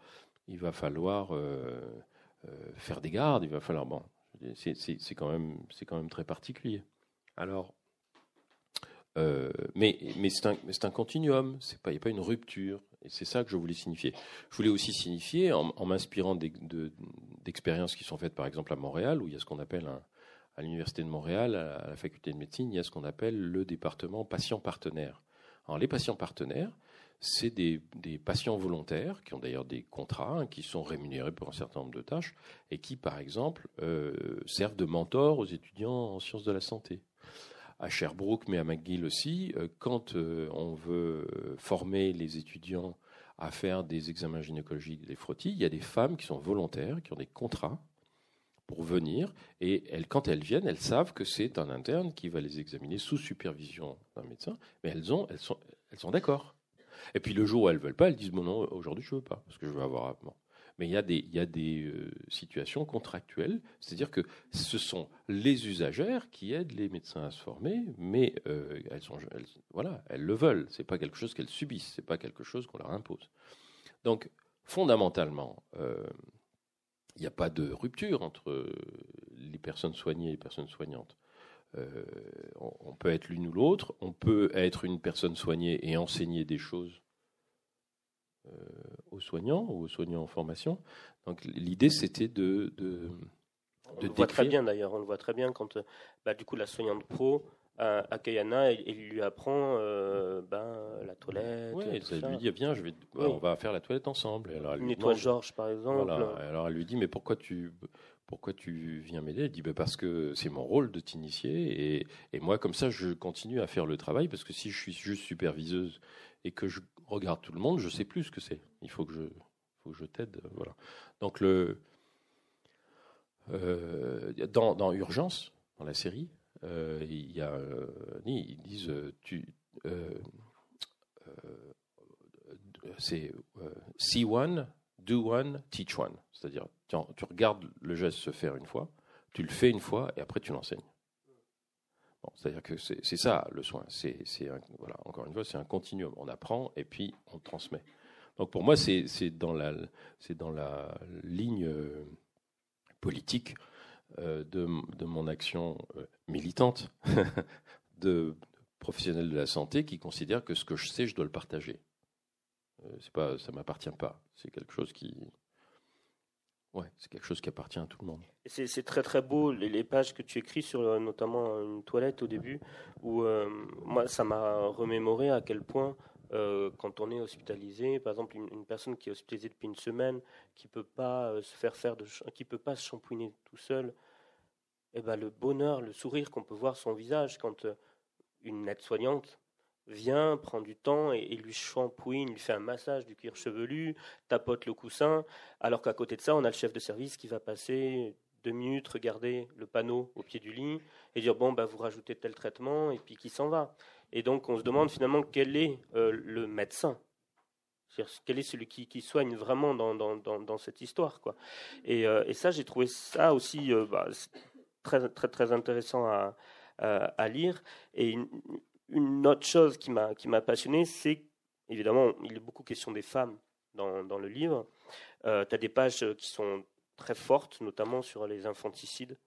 Il va falloir euh, faire des gardes. Il va falloir bon, c'est quand même c'est quand même très particulier. Alors euh, mais c'est un, un, continuum, il n'y a pas une rupture. Et c'est ça que je voulais signifier. Je voulais aussi signifier, en, m'inspirant d'expériences qui sont faites par exemple à Montréal, où il y a ce qu'on appelle, à l'Université de Montréal, à la faculté de médecine, il y a ce qu'on appelle le département patient partenaire. Les patients partenaires, c'est des, patients volontaires qui ont d'ailleurs des contrats, hein, qui sont rémunérés pour un certain nombre de tâches et qui, par exemple, euh, servent de mentor aux étudiants en sciences de la santé. À Sherbrooke, mais à McGill aussi, euh, quand euh, on veut former les étudiants à faire des examens gynécologiques des frottis, il y a des femmes qui sont volontaires, qui ont des contrats pour venir, et elles, quand elles viennent, elles savent que c'est un interne qui va les examiner sous supervision d'un médecin, mais elles, ont, elles sont, elles sont d'accord. Et puis le jour où elles veulent pas, elles disent bon non, aujourd'hui je veux pas parce que je veux avoir mais il y a des, il y a des euh, situations contractuelles, c'est-à-dire que ce sont les usagères qui aident les médecins à se former, mais euh, elles, sont, voilà, elles le veulent. C'est pas quelque chose qu'elles subissent, c'est pas quelque chose qu'on leur impose. Donc, fondamentalement, euh, il n'y a pas de rupture entre les personnes soignées et les personnes soignantes. on peut être l'une ou l'autre, on peut être une personne soignée et enseigner des choses euh, aux soignants ou aux soignants en formation. Donc l'idée c'était de, de, on le voit très bien d'ailleurs, on le voit très bien quand euh, bah, du coup la soignante pro à, à Kayana, il, lui apprend euh, ben, la toilette. Elle lui dit viens, je vais, on va faire la toilette ensemble. alors, elle Nettoie Georges par exemple. Alors elle lui dit mais pourquoi tu pourquoi tu viens m'aider? Elle dit ben, parce que c'est mon rôle de t'initier et, et, moi comme ça je continue à faire le travail parce que si je suis juste superviseuse et que je regarde tout le monde, je sais plus ce que c'est. Il faut que je, faut que je t'aide. Voilà. Donc le, euh, dans, dans, Urgence, dans la série, euh, il y a, euh, ils disent tu, c'est see one, do one, teach one. C'est-à-dire, tu regardes le geste se faire une fois, tu le fais une fois et après tu l'enseignes. C'est-à-dire que c'est ça le soin. C'est encore une fois, c'est un continuum. On apprend et puis on transmet. Donc pour moi, c'est dans la ligne euh, politique euh, de, de, mon action euh, militante de professionnel de la santé qui considère que ce que je sais, je dois le partager. c'est pas, ça m'appartient pas. C'est quelque chose qui Ouais, c'est quelque chose qui appartient à tout le monde. C'est très très beau les, pages que tu écris sur euh, notamment une toilette au début, où euh, moi ça m'a remémoré à quel point euh, quand on est hospitalisé, par exemple une, personne qui est hospitalisée depuis une semaine, qui peut pas se faire faire de, qui peut pas se shampouiner tout seul, eh ben le bonheur, le sourire qu'on peut voir son visage quand une aide-soignante vient, prend du temps et, lui shampouine, lui fait un massage du cuir chevelu, tapote le coussin, alors qu'à côté de ça, on a le chef de service qui va passer deux minutes, regarder le panneau au pied du lit et dire bon, bah, vous rajoutez tel traitement et puis qui s'en va. Et donc on se demande finalement quel est euh, le médecin. Quel est celui qui, soigne vraiment dans, cette histoire quoi. Et, euh, et ça, j'ai trouvé ça aussi euh, bah, très, très, intéressant à, lire. Et une, autre chose qui m'a qui m'a passionné, c'est évidemment il est beaucoup question des femmes dans, dans le livre. Euh, tu as des pages qui sont très fortes, notamment sur les infanticides.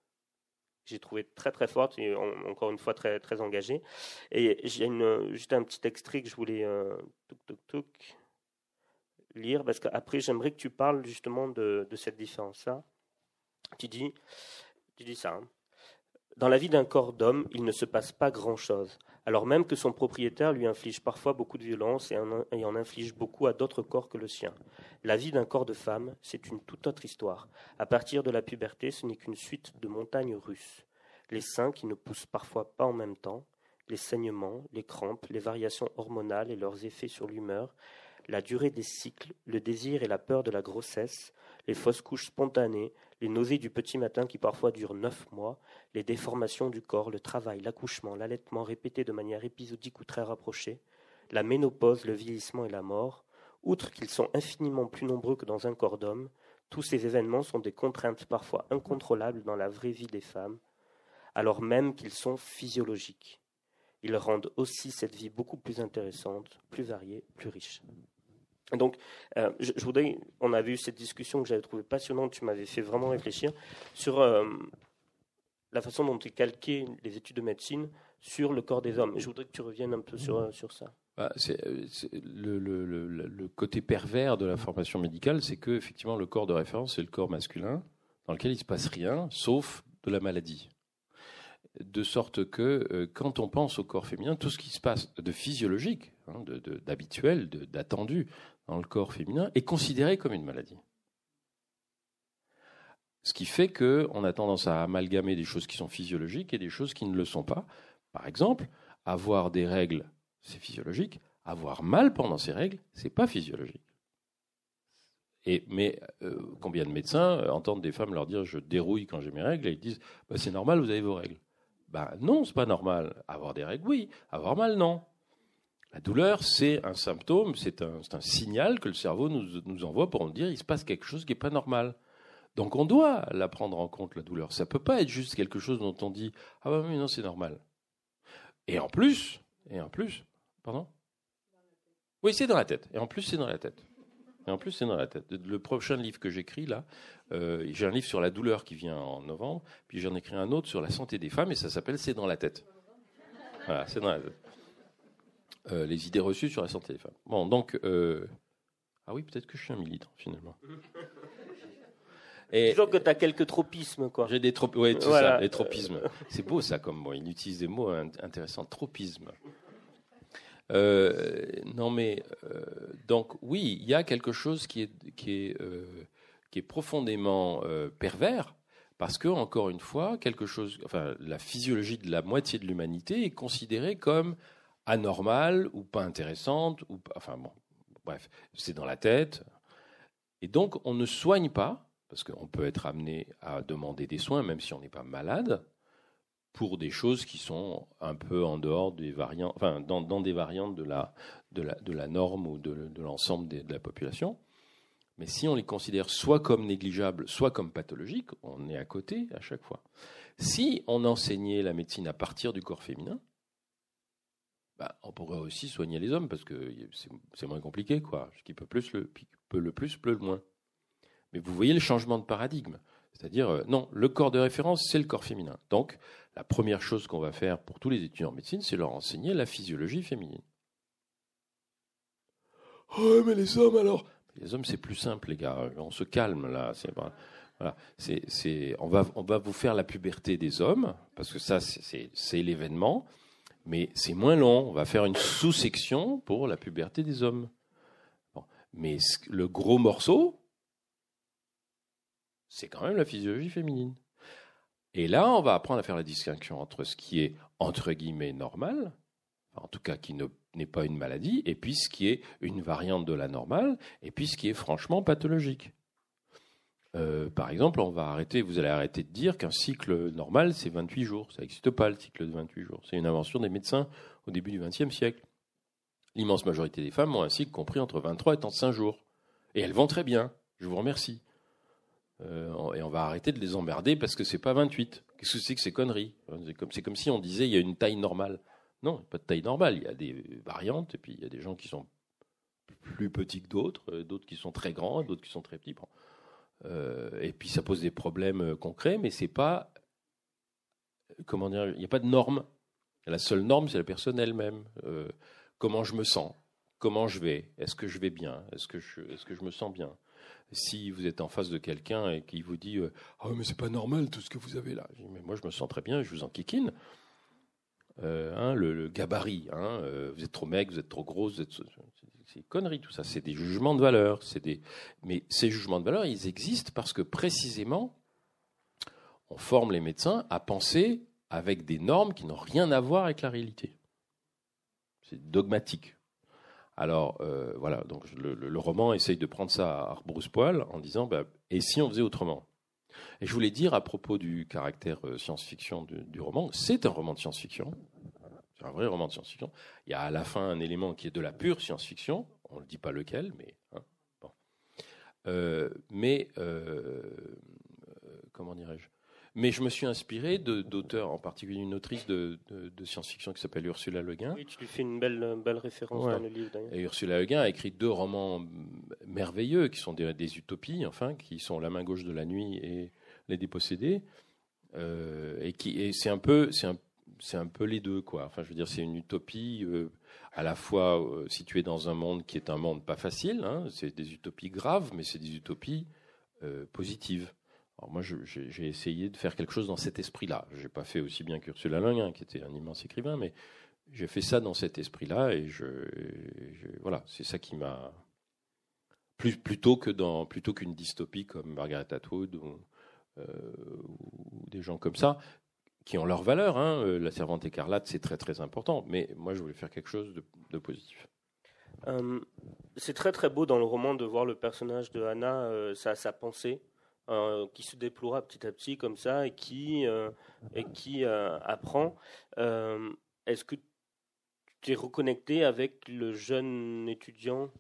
J'ai trouvé très très fortes et encore une fois très très engagées. Et j'ai juste un petit extrait que je voulais euh, lire parce qu'après j'aimerais que tu parles justement de, de cette différence-là. Tu dis, tu dis ça. Hein. Dans la vie d'un corps d'homme, il ne se passe pas grand-chose alors même que son propriétaire lui inflige parfois beaucoup de violence et en, inflige beaucoup à d'autres corps que le sien. La vie d'un corps de femme, c'est une toute autre histoire. À partir de la puberté, ce n'est qu'une suite de montagnes russes. les seins qui ne poussent parfois pas en même temps, les saignements, les crampes, les variations hormonales et leurs effets sur l'humeur, la durée des cycles, le désir et la peur de la grossesse, les fausses couches spontanées, les nausées du petit matin qui parfois durent neuf mois, les déformations du corps, le travail, l'accouchement, l'allaitement répété de manière épisodique ou très rapprochée, la ménopause, le vieillissement et la mort, outre qu'ils sont infiniment plus nombreux que dans un corps d'homme, tous ces événements sont des contraintes parfois incontrôlables dans la vraie vie des femmes, alors même qu'ils sont physiologiques. Ils rendent aussi cette vie beaucoup plus intéressante, plus variée, plus riche. Donc, euh, je, voudrais, on avait eu cette discussion que j'avais trouvée passionnante, tu m'avais fait vraiment réfléchir sur euh, la façon dont tu calqué les études de médecine sur le corps des hommes. Je voudrais que tu reviennes un peu sur, euh, sur ça. Bah, c'est, le, le, côté pervers de la formation médicale, c'est que effectivement le corps de référence, c'est le corps masculin, dans lequel il ne se passe rien, sauf de la maladie. De sorte que quand on pense au corps féminin, tout ce qui se passe de physiologique, hein, d'habituel, d'attendu dans le corps féminin est considéré comme une maladie. Ce qui fait qu'on a tendance à amalgamer des choses qui sont physiologiques et des choses qui ne le sont pas. Par exemple, avoir des règles, c'est physiologique. Avoir mal pendant ces règles, c'est pas physiologique. Et, mais euh, combien de médecins euh, entendent des femmes leur dire je dérouille quand j'ai mes règles et ils disent bah, c'est normal, vous avez vos règles. Ben non, c'est pas normal. Avoir des règles, oui. Avoir mal, non. La douleur, c'est un symptôme, c'est un, signal que le cerveau nous, envoie pour nous dire il se passe quelque chose qui n'est pas normal. Donc on doit la prendre en compte, la douleur. Ça ne peut pas être juste quelque chose dont on dit ah oui, non, c'est normal. Et en plus, et en plus, pardon? Oui, c'est dans la tête. Et en plus, c'est dans la tête. Et en plus, c'est dans la tête. Le prochain livre que j'écris, là, euh, j'ai un livre sur la douleur qui vient en novembre, puis j'en écris un autre sur la santé des femmes, et ça s'appelle C'est dans la tête. Voilà, c'est dans la tête. Euh, les idées reçues sur la santé des femmes. Bon, donc, euh, ah oui, peut-être que je suis un militant finalement. Et, Disons que tu as quelques tropismes, quoi. J'ai des tropismes, oui, c'est ça, les tropismes. C'est beau ça comme mot. Il utilise des mots intéressants. Tropisme. Euh, non, mais donc oui, il y a quelque chose qui est qui est qui est profondément pervers parce que encore une fois, quelque chose, enfin, la physiologie de la moitié de l'humanité est considérée comme anormale ou pas intéressante, ou enfin bon, bref, c'est dans la tête. Et donc on ne soigne pas, parce qu'on peut être amené à demander des soins même si on n'est pas malade, pour des choses qui sont un peu en dehors des variantes, enfin dans, des variantes de la, de la, de la norme ou de, de l'ensemble de la population. Mais si on les considère soit comme négligeables, soit comme pathologiques, on est à côté à chaque fois. Si on enseignait la médecine à partir du corps féminin, bah, on pourrait aussi soigner les hommes parce que c'est moins compliqué, quoi. Ce qui peut plus le, peut le plus, peut le moins. Mais vous voyez le changement de paradigme. C'est-à-dire, euh, non, le corps de référence, c'est le corps féminin. Donc, la première chose qu'on va faire pour tous les étudiants en médecine, c'est leur enseigner la physiologie féminine. Oh, mais les hommes alors Les hommes, c'est plus simple, les gars. On se calme, là. c'est, on, va, on va vous faire la puberté des hommes, parce que ça, c'est l'événement mais c'est moins long. On va faire une sous-section pour la puberté des hommes. Mais le gros morceau, c'est quand même la physiologie féminine. Et là, on va apprendre à faire la distinction entre ce qui est entre guillemets normal, en tout cas qui n'est pas une maladie, et puis ce qui est une variante de la normale, et puis ce qui est franchement pathologique. Euh, par exemple, on va arrêter, vous allez arrêter de dire qu'un cycle normal, c'est 28 jours. Ça n'existe pas, le cycle de 28 jours. C'est une invention des médecins au début du XXe siècle. L'immense majorité des femmes ont un cycle compris entre 23 et 35 jours. Et elles vont très bien. Je vous remercie. Euh, et on va arrêter de les emmerder parce que c'est pas 28. Qu'est-ce que c'est que ces conneries? C'est comme, comme si on disait il y a une taille normale. Non, pas de taille normale. Il y a des variantes et puis il y a des gens qui sont plus petits que d'autres, euh, d'autres qui sont très grands, d'autres qui sont très petits. Euh, et puis ça pose des problèmes euh, concrets, mais c'est pas comment dire, il n'y a pas de norme. La seule norme, c'est la personne elle-même. Euh, comment je me sens? Comment je vais? Est-ce que je vais bien? Est-ce que je, je me sens bien? Si vous êtes en face de quelqu'un et qui vous dit ah mais c'est pas normal tout ce que vous avez là, mais moi je me sens très bien, je vous en kikine. Hein, le, gabarit, hein, vous êtes trop maigre, vous êtes trop grosse, vous êtes, c'est conneries tout ça, c'est des jugements de valeur. Des... Mais ces jugements de valeur, ils existent parce que précisément, on forme les médecins à penser avec des normes qui n'ont rien à voir avec la réalité. C'est dogmatique. Alors euh, voilà, donc le, roman essaye de prendre ça à rebrousse-poil en disant bah, et si on faisait autrement? Et je voulais dire à propos du caractère euh, science-fiction du, roman, c'est un roman de science-fiction, c'est un vrai roman de science-fiction. Il y a à la fin un élément qui est de la pure science-fiction, on ne dit pas lequel, mais hein. Euh, mais comment dirais-je? Mais je me suis inspiré d'auteurs, en particulier une autrice de, science-fiction qui s'appelle Ursula Le Guin. Oui, tu lui fais une belle, belle référence dans le livre Et Ursula Le Guin a écrit deux romans merveilleux qui sont des, utopies, enfin, qui sont La main gauche de la nuit et Les dépossédés. Euh, et qui, et c'est un peu, c'est un, c'est un peu les deux, quoi. Enfin, je veux dire, c'est une utopie euh, à la fois euh, située dans un monde qui est un monde pas facile. Hein, c'est des utopies graves, mais c'est des utopies positives. Alors moi, j'ai essayé de faire quelque chose dans cet esprit-là. Je n'ai pas fait aussi bien qu'Ursula Le Guin, qui était un immense écrivain, mais j'ai fait ça dans cet esprit-là, et voilà, c'est ça qui m'a plus, plutôt que dans plutôt qu'une dystopie comme Margaret Atwood euh, ou, des gens comme ça qui ont leur valeur. Hein. Euh, la Servante écarlate, c'est très très important, mais moi, je voulais faire quelque chose de, positif. Euh, c'est très très beau dans le roman de voir le personnage de Anna, sa, sa pensée. Euh, qui se déploiera petit à petit comme ça et qui, euh, et qui euh, apprend. Est-ce que tu es reconnecté avec le jeune étudiant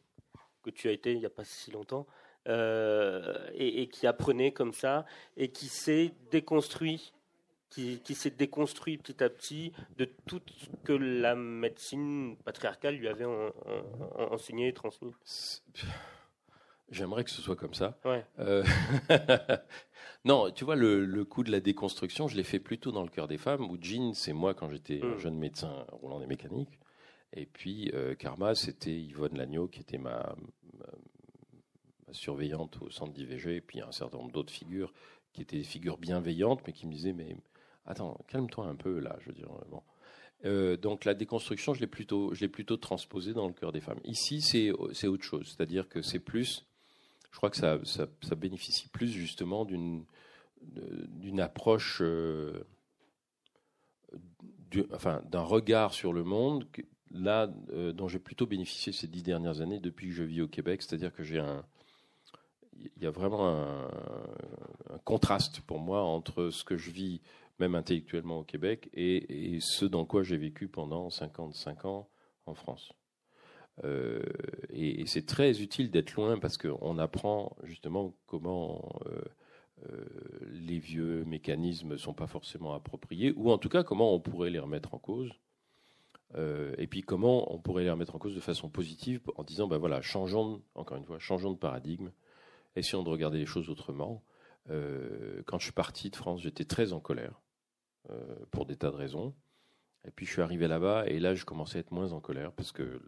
que tu as été il n'y a pas si longtemps et, qui apprenait comme ça et qui s'est déconstruit qui, qui s'est déconstruit petit à petit de tout ce que la médecine patriarcale lui avait enseigné et transmis? J'aimerais que ce soit comme ça. Ouais. Euh, non, tu vois, le, coup de la déconstruction, je l'ai fait plutôt dans le cœur des femmes, où Jean, c'est moi quand j'étais un mm. jeune médecin roulant des mécaniques. Et puis, euh, Karma, c'était Yvonne Lagneau, qui était ma, surveillante au centre d'IVG, et puis un certain nombre d'autres figures, qui étaient des figures bienveillantes, mais qui me disaient, mais attends, calme-toi un peu, là, je veux dire, bon. Euh, donc la déconstruction, je l'ai plutôt, je l'ai plutôt transposée dans le cœur des femmes. Ici, c'est, c'est autre chose, c'est-à-dire que c'est plus je crois que ça, ça, bénéficie plus justement d'une d'une approche, euh, enfin d'un regard sur le monde, là euh, dont j'ai plutôt bénéficié ces dix dernières années depuis que je vis au Québec, c'est-à-dire que j'ai un, il y a vraiment un, un, contraste pour moi entre ce que je vis même intellectuellement au Québec et, et ce dans quoi j'ai vécu pendant 55 ans en France. Euh, et, c'est très utile d'être loin parce qu'on apprend justement comment euh, euh, les vieux mécanismes ne sont pas forcément appropriés, ou en tout cas comment on pourrait les remettre en cause. et puis comment on pourrait les remettre en cause de façon positive en disant, ben voilà, changeons, encore une fois, changeons de paradigme, essayons de regarder les choses autrement. quand je suis parti de France, j'étais très en colère, pour des tas de raisons. Et puis je suis arrivé là-bas, et là je commençais à être moins en colère, parce que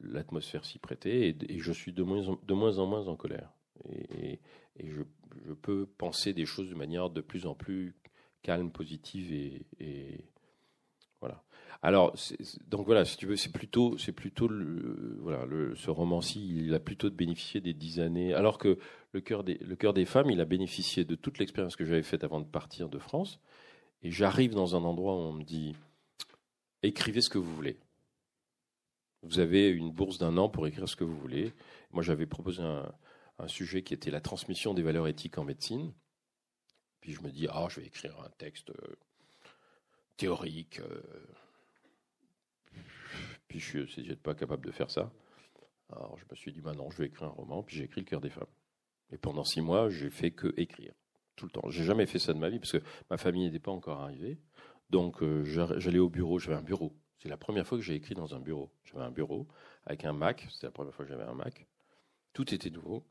l'atmosphère s'y prêtait et, je suis de moins, en, moins en colère. Et, je, peux penser des choses de manière de plus en plus calme, positive et, voilà. Alors donc voilà, si tu veux, c'est plutôt c'est plutôt voilà ce roman-ci, il a plutôt de bénéficier des dix années, alors que le cœur des le cœur des femmes, il a bénéficié de toute l'expérience que j'avais faite avant de partir de France. Et j'arrive dans un endroit où on me dit écrivez ce que vous voulez. Vous avez une bourse d'un an pour écrire ce que vous voulez. Moi, j'avais proposé un, sujet qui était la transmission des valeurs éthiques en médecine. Puis je me dis, ah, je vais écrire un texte euh, théorique. Euh. Puis je n'étais pas capable de faire ça. Alors je me suis dit, maintenant, je vais écrire un roman. Puis j'ai écrit Le cœur des femmes. Et pendant six mois, j'ai fait que écrire tout le temps. J'ai jamais fait ça de ma vie parce que ma famille n'était pas encore arrivée. Donc euh, j'allais au bureau, j'avais un bureau c'est la première fois que j'ai écrit dans un bureau. J'avais un bureau avec un Mac. C'était la première fois que j'avais un Mac. Tout était nouveau.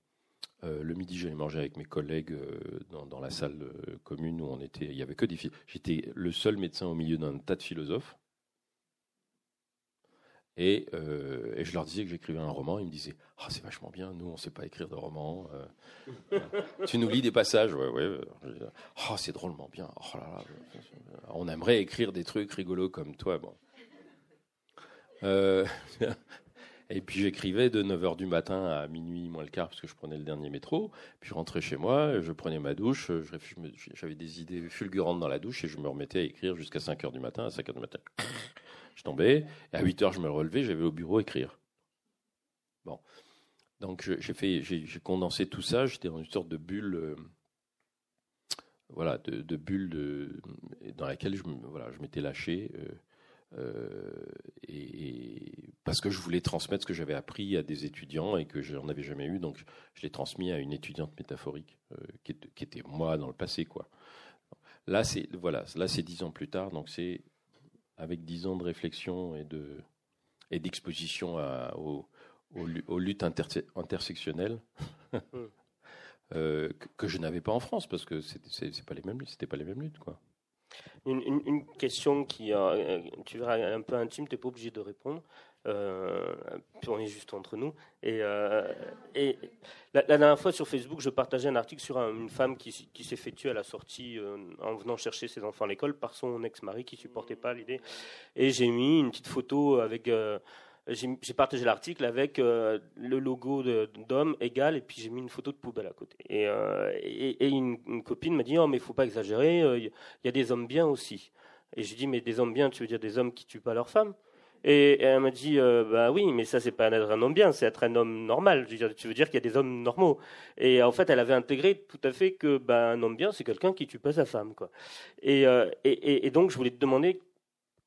Euh, le midi, j'allais manger avec mes collègues euh, dans, la salle euh, commune où on était. Il y avait que des filles. J'étais le seul médecin au milieu d'un tas de philosophes. Et, je leur disais que j'écrivais un roman. Ils me disaient Ah, c'est vachement bien, nous, on ne sait pas écrire de roman. tu nous lis des passages Ouais, ouais. Ah, c'est drôlement bien. Oh on aimerait écrire des trucs rigolos comme toi. Bon. Euh, Et puis j'écrivais de 9h du matin à minuit moins le quart parce que je prenais le dernier métro. Puis je rentrais chez moi, je prenais ma douche, j'avais des idées fulgurantes dans la douche et je me remettais à écrire jusqu'à 5h du matin. À 5h du matin, je tombais. À 8h, je me relevais, j'avais au bureau écrire. Bon. Donc j'ai condensé tout ça. J'étais dans une sorte de bulle, euh, voilà, de, bulle dans laquelle je m'étais lâché. Euh, euh, et, parce que je voulais transmettre ce que j'avais appris à des étudiants et que je n'en avais jamais eu, donc je l'ai transmis à une étudiante métaphorique euh, qui, était moi dans le passé, quoi. Là, c'est voilà, là c'est dix ans plus tard, donc c'est avec dix ans de réflexion et de et d'exposition aux, aux, luttes intersectionnelles euh, que, je n'avais pas en France parce que c'est pas les mêmes c'était pas les mêmes luttes, quoi. Une, question qui, euh, tu verras, un peu intime, tu n'es pas obligé de répondre. Euh, on est juste entre nous. Et, euh, la, dernière fois sur Facebook, je partageais un article sur une femme qui, qui s'est fait tuer à la sortie en venant chercher ses enfants à l'école par son ex-mari qui supportait pas l'idée. Et j'ai mis une petite photo avec j'ai partagé l'article avec euh, le logo d'homme égal et puis j'ai mis une photo de poubelle à côté. Et, euh, une, copine m'a dit oh mais faut pas exagérer, il euh, y a des hommes bien aussi. Et j'ai dit mais des hommes bien, tu veux dire des hommes qui tuent pas leurs femmes? Et, elle m'a dit bah oui mais ça c'est pas être un homme bien, c'est être un homme normal. Je veux dire, tu veux dire qu'il y a des hommes normaux. Et en fait elle avait intégré tout à fait que bah, un homme bien c'est quelqu'un qui tue pas sa femme quoi. Et, et donc je voulais te demander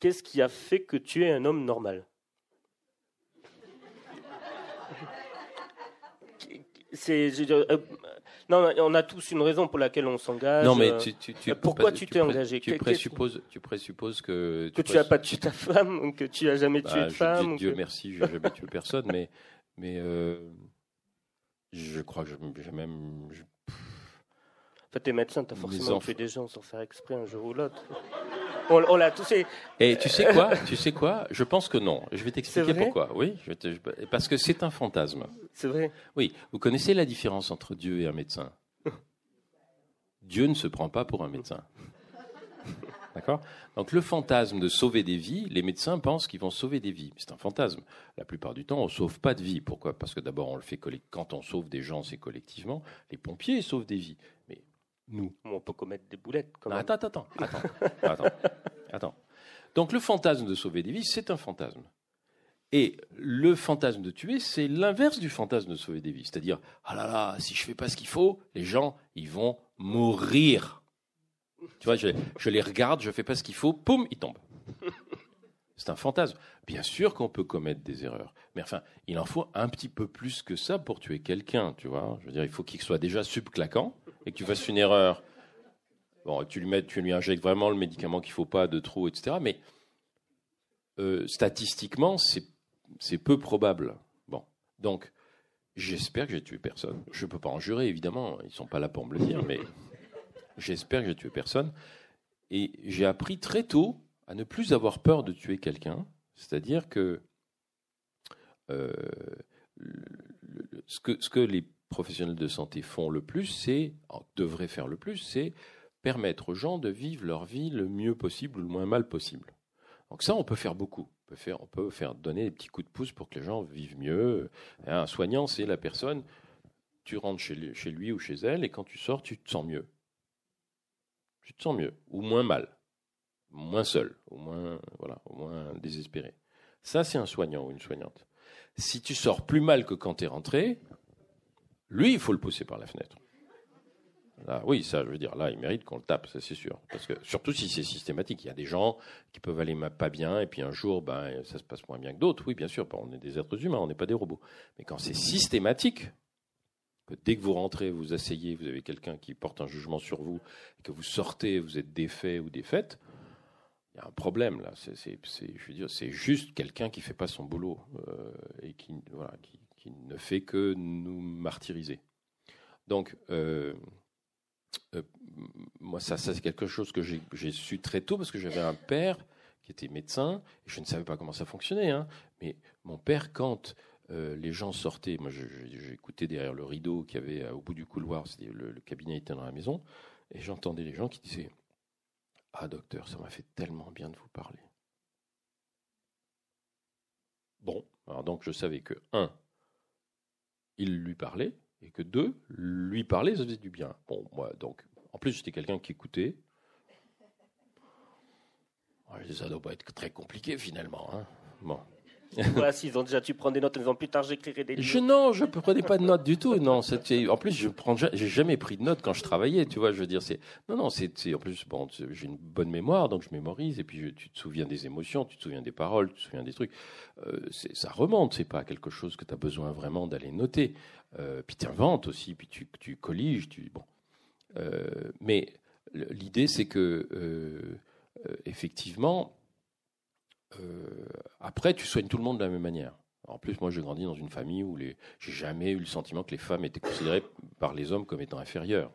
qu'est-ce qui a fait que tu es un homme normal? C'est euh, non, on a tous une raison pour laquelle on s'engage. Non, mais tu, tu, tu pourquoi tu t'es engagé? Tu présupposes, tu présupposes que que tu n'as pas tué ta femme, que tu as jamais tué de bah, femme. Dieu merci, je n'ai jamais tué personne, mais mais euh, je crois que j'ai même. Je... Fait, t'es médecin, t'as forcément tué des gens sans faire exprès un jour ou l'autre. On, l'a tous. Et tu sais quoi Tu sais quoi? Je pense que non. Je vais t'expliquer pourquoi. Oui, parce que c'est un fantasme. C'est vrai? Oui. Vous connaissez la différence entre Dieu et un médecin? Dieu ne se prend pas pour un médecin. D'accord? Donc le fantasme de sauver des vies, les médecins pensent qu'ils vont sauver des vies. C'est un fantasme. La plupart du temps, on ne sauve pas de vie. Pourquoi? Parce que d'abord, on le fait quand on sauve des gens, c'est collectivement. Les pompiers sauvent des vies. Mais nous. On peut commettre des boulettes. Quand même. Attends, attends, attends, attends, attends. Donc le fantasme de sauver des vies, c'est un fantasme. Et le fantasme de tuer, c'est l'inverse du fantasme de sauver des vies. C'est-à-dire, ah là là, si je fais pas ce qu'il faut, les gens, ils vont mourir. Tu vois, je, je les regarde, je fais pas ce qu'il faut, poum, ils tombent. C'est un fantasme. Bien sûr qu'on peut commettre des erreurs, mais enfin, il en faut un petit peu plus que ça pour tuer quelqu'un, tu vois. Je veux dire, il faut qu'il soit déjà subclaquant et que tu fasses une erreur. Bon, tu lui mets, tu lui injectes vraiment le médicament qu'il faut pas, de trop, etc. Mais euh, statistiquement, c'est peu probable. Bon, donc j'espère que j'ai tué personne. Je peux pas en jurer, évidemment. Ils sont pas là pour me le dire, mais j'espère que j'ai tué personne. Et j'ai appris très tôt à ne plus avoir peur de tuer quelqu'un. C'est-à-dire que, euh, ce que ce que les professionnels de santé font le plus, c'est devraient faire le plus, c'est permettre aux gens de vivre leur vie le mieux possible ou le moins mal possible. Donc ça, on peut faire beaucoup. On peut faire, donner des petits coups de pouce pour que les gens vivent mieux. Un soignant, c'est la personne. Tu rentres chez lui, ou chez elle et quand tu sors, tu te sens mieux. Tu te sens mieux ou moins mal moins seul, au moins, voilà, moins désespéré. Ça, c'est un soignant ou une soignante. Si tu sors plus mal que quand tu es rentré, lui, il faut le pousser par la fenêtre. oui, ça, je veux dire, là, il mérite qu'on le tape, ça c'est sûr. Parce que surtout si c'est systématique, il y a des gens qui peuvent aller pas bien et puis un jour, ben, ça se passe moins bien que d'autres. Oui, bien sûr, on est des êtres humains, on n'est pas des robots. Mais quand c'est systématique, que dès que vous rentrez, vous asseyez, vous avez quelqu'un qui porte un jugement sur vous, et que vous sortez, vous êtes défait ou défaite, il y a un problème là. C'est, je veux dire, c'est juste quelqu'un qui fait pas son boulot euh, et qui, voilà, qui, ne fait que nous martyriser. Donc, euh, euh, moi, ça, c'est quelque chose que j'ai, su très tôt parce que j'avais un père qui était médecin je ne savais pas comment ça fonctionnait. Hein, mais mon père, quand les gens sortaient, moi j'écoutais derrière le rideau qui avait au bout du couloir, le, le cabinet était dans la maison, et j'entendais les gens qui disaient ah docteur, ça m'a fait tellement bien de vous parler. Bon, Alors donc je savais que, un, il lui parlait, et que deux, lui parler, ça faisait du bien. Bon, moi, donc, en plus, j'étais quelqu'un qui écoutait. Ça doit pas être très compliqué finalement. Hein. Bon. Voilà, s'ils ont déjà, tu prends des notes en disant plus tard j'écrirai des Je, non, je ne prenais pas de notes du tout. Non, en plus, je prends, j'ai jamais pris de notes quand je travaillais. Tu vois, je veux dire, c'est non, non, c'est en plus bon, j'ai une bonne mémoire, donc je mémorise et puis tu te souviens des émotions, tu te souviens des paroles, tu te souviens des trucs. Euh, ça remonte, c'est pas quelque chose que tu as besoin vraiment d'aller noter. Euh, puis tu inventes aussi, puis tu, tu colliges, tu bon. Euh, mais l'idée, c'est que effectivement après, tu soignes tout le monde de la même manière. En plus, moi, j'ai grandi dans une famille où les... j'ai jamais eu le sentiment que les femmes étaient considérées par les hommes comme étant inférieures.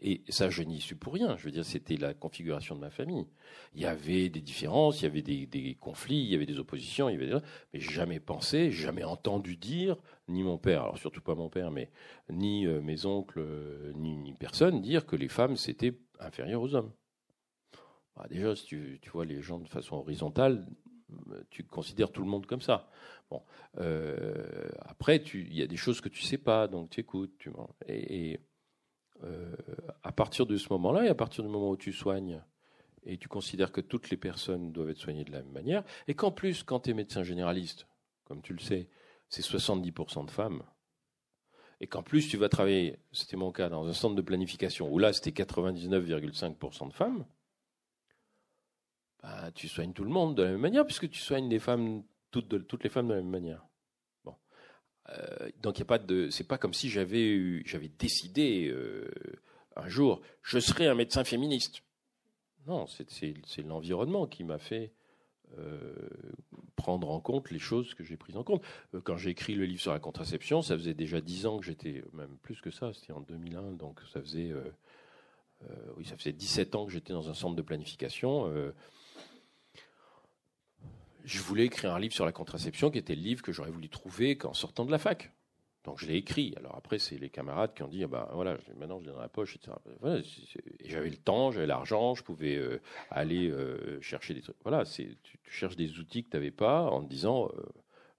Et ça, je n'y suis pour rien. Je veux dire, c'était la configuration de ma famille. Il y avait des différences, il y avait des, conflits, il y avait des oppositions, il y avait jamais pensé, jamais entendu dire, ni mon père, alors surtout pas mon père, mais ni euh, mes oncles, euh, ni, ni personne dire que les femmes c'était inférieur aux hommes. Bah, déjà, si tu, vois les gens de façon horizontale, tu considères tout le monde comme ça. Bon, euh, après, il y a des choses que tu sais pas, donc tu écoutes. Tu, et, euh, à partir de ce moment-là, et à partir du moment où tu soignes, et tu considères que toutes les personnes doivent être soignées de la même manière, et qu'en plus, quand tu es médecin généraliste, comme tu le sais, c'est 70% de femmes, et qu'en plus tu vas travailler, c'était mon cas, dans un centre de planification, où là c'était 99,5% de femmes, bah, tu soignes tout le monde de la même manière, puisque tu soignes les femmes, toutes, toutes les femmes de la même manière. Bon. Euh, donc, il a pas. C'est pas comme si j'avais j'avais décidé euh, un jour, je serai un médecin féministe. Non, c'est l'environnement qui m'a fait euh, prendre en compte les choses que j'ai prises en compte. quand j'ai écrit le livre sur la contraception, ça faisait déjà dix ans que j'étais, même plus que ça, c'était en 2001, donc ça faisait, oui, ça faisait 17 ans que j'étais dans un centre de planification je voulais écrire un livre sur la contraception qui était le livre que j'aurais voulu trouver qu'en sortant de la fac. Donc je l'ai écrit. Alors après, c'est les camarades qui ont dit, ah ben voilà, maintenant je l'ai dans la poche, etc. et j'avais le temps, j'avais l'argent, je pouvais euh, aller euh, chercher des trucs. Voilà, tu, tu, cherches des outils que tu n'avais pas en te disant, euh,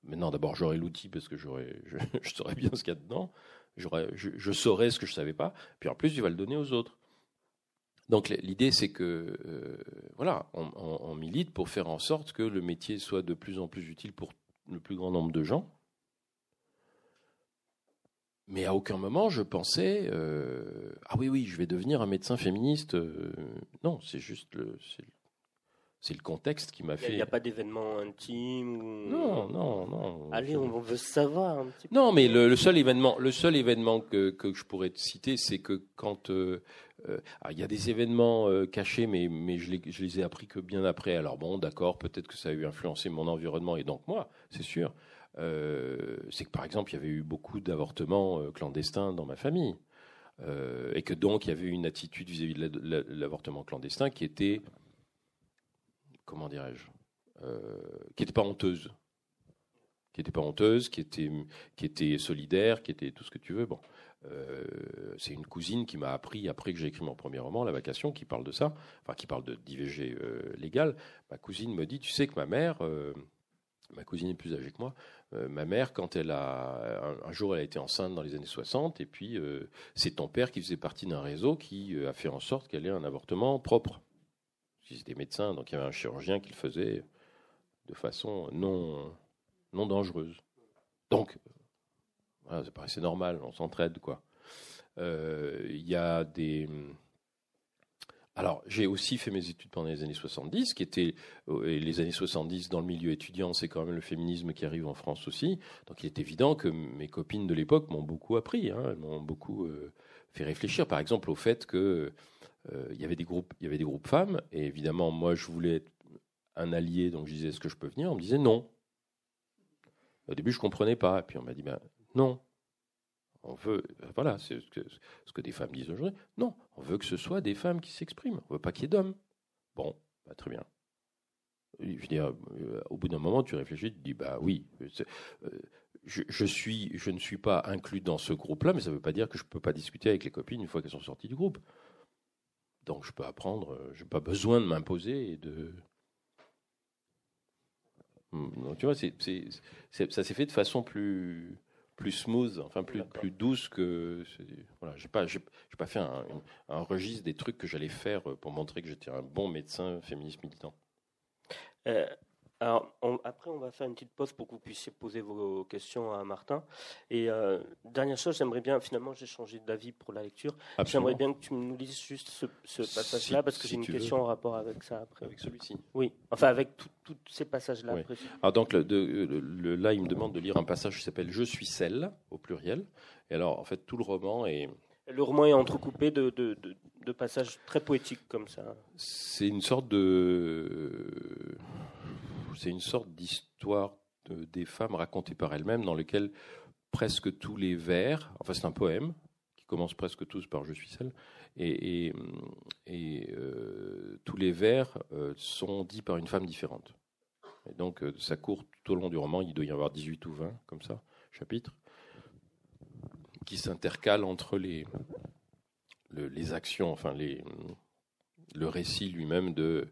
maintenant d'abord j'aurai l'outil parce que j'aurais, je, saurais bien ce qu'il y a dedans, je, je saurais ce que je ne savais pas, puis en plus tu vas le donner aux autres. Donc l'idée, c'est que euh, voilà, on, milite pour faire en sorte que le métier soit de plus en plus utile pour le plus grand nombre de gens. Mais à aucun moment je pensais euh, ah oui oui je vais devenir un médecin féministe. Euh, non, c'est juste le, c'est le contexte qui m'a fait. Il n'y a, pas d'événement intime Non, non, non. Allez, on veut savoir un petit peu. Non, mais le, seul événement, le seul événement que, que je pourrais te citer, c'est que quand euh, euh, il y a des événements euh, cachés, mais, mais je, les, je les ai appris que bien après. Alors bon, d'accord, peut-être que ça a eu influencé mon environnement et donc moi, c'est sûr. c'est que par exemple, il y avait eu beaucoup d'avortements clandestins dans ma famille. et que donc il y avait une attitude vis-à-vis de l'avortement clandestin qui était comment dirais-je, euh, qui n'était pas honteuse, qui n'était pas honteuse, qui était, qui était solidaire, qui était tout ce que tu veux. Euh, c'est une cousine qui m'a appris après que j'ai écrit mon premier roman, La Vacation, qui parle de ça, enfin qui parle de d'IVG euh, légal. Ma cousine me dit, tu sais que ma mère, ma cousine est plus âgée que moi, ma mère, quand elle a un, jour elle a été enceinte dans les années 60, et puis c'est ton père qui faisait partie d'un réseau qui a fait en sorte qu'elle ait un avortement propre des médecins, donc il y avait un chirurgien qui le faisait de façon non, non dangereuse. Donc, ça paraissait normal, on s'entraide, quoi. Euh, il y a des. Alors, j'ai aussi fait mes études pendant les années 70, qui étaient euh, les années 70 dans le milieu étudiant, c'est quand même le féminisme qui arrive en France aussi. Donc, il est évident que mes copines de l'époque m'ont beaucoup appris, hein, m'ont beaucoup euh, fait réfléchir, par exemple, au fait que il y avait des groupes, il y avait des groupes femmes, et évidemment, moi, je voulais être un allié, donc je disais est-ce que je peux venir? On me disait non. Au début, je comprenais pas, et puis on m'a dit ben non. On veut, voilà, c'est ce que, ce que des femmes disent aujourd'hui. Non, on veut que ce soit des femmes qui s'expriment. On veut pas qu'il y ait d'hommes. Bon, bah, très bien. Je veux dire, euh, au bout d'un moment, tu réfléchis, tu dis bah oui. Euh, je, je, suis, je ne suis pas inclus dans ce groupe-là, mais ça ne veut pas dire que je ne peux pas discuter avec les copines une fois qu'elles sont sorties du groupe. Donc je peux apprendre, euh, je n'ai pas besoin de m'imposer et de. Hmm, donc, tu vois, ça s'est fait de façon plus plus smooth, enfin plus douce que voilà. J'ai pas j'ai, pas fait un, un registre des trucs que j'allais faire pour montrer que j'étais un bon médecin féministe militant. Euh, alors, on- après, on va faire une petite pause pour que vous puissiez poser vos questions à Martin. Et euh, dernière chose, j'aimerais bien, finalement, j'ai changé d'avis pour la lecture. J'aimerais bien que tu nous lises juste ce, ce passage-là, Si- parce que si j'ai une veux. question en rapport avec ça après. avec celui-ci. Oui, enfin, avec tous ces passages-là. Oui. Alors donc le, de- le- le- là, il me demande de lire un passage qui s'appelle Je suis celle au pluriel. Et alors en fait tout le roman est Le roman est entrecoupé de, de, de- de passages très poétiques comme ça. c'est une sorte de c'est une sorte d'histoire de- des femmes racontées par elles-mêmes dans lequel presque tous les vers enfin c'est un poème qui commence presque tous par je suis celle et, euh, tous les vers euh, sont dits par une femme différente. Et donc euh, ça court tout au long du roman. Il doit y avoir 18 ou 20 comme ça chapitres qui s'intercalent entre les le- les actions enfin les le récit lui-même de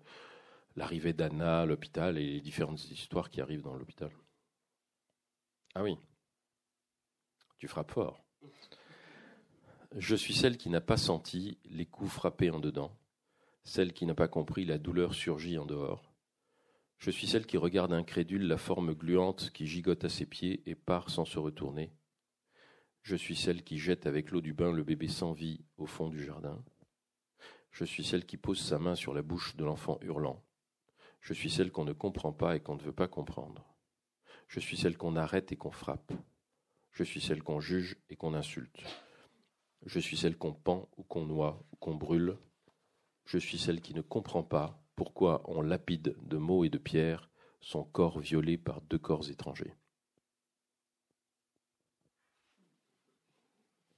l'arrivée d'Anna à l'hôpital et les différentes histoires qui arrivent dans l'hôpital. Ah oui, tu frappes fort. Je suis celle qui n'a pas senti les coups frappés en dedans, celle qui n'a pas compris la douleur surgie en dehors. Je suis celle qui regarde incrédule la forme gluante qui gigote à ses pieds et part sans se retourner. Je suis celle qui jette avec l'eau du bain le bébé sans vie au fond du jardin. Je suis celle qui pose sa main sur la bouche de l'enfant hurlant. Je suis celle qu'on ne comprend pas et qu'on ne veut pas comprendre. Je suis celle qu'on arrête et qu'on frappe. Je suis celle qu'on juge et qu'on insulte. Je suis celle qu'on pend ou qu'on noie ou qu'on brûle. Je suis celle qui ne comprend pas pourquoi on lapide de mots et de pierres son corps violé par deux corps étrangers.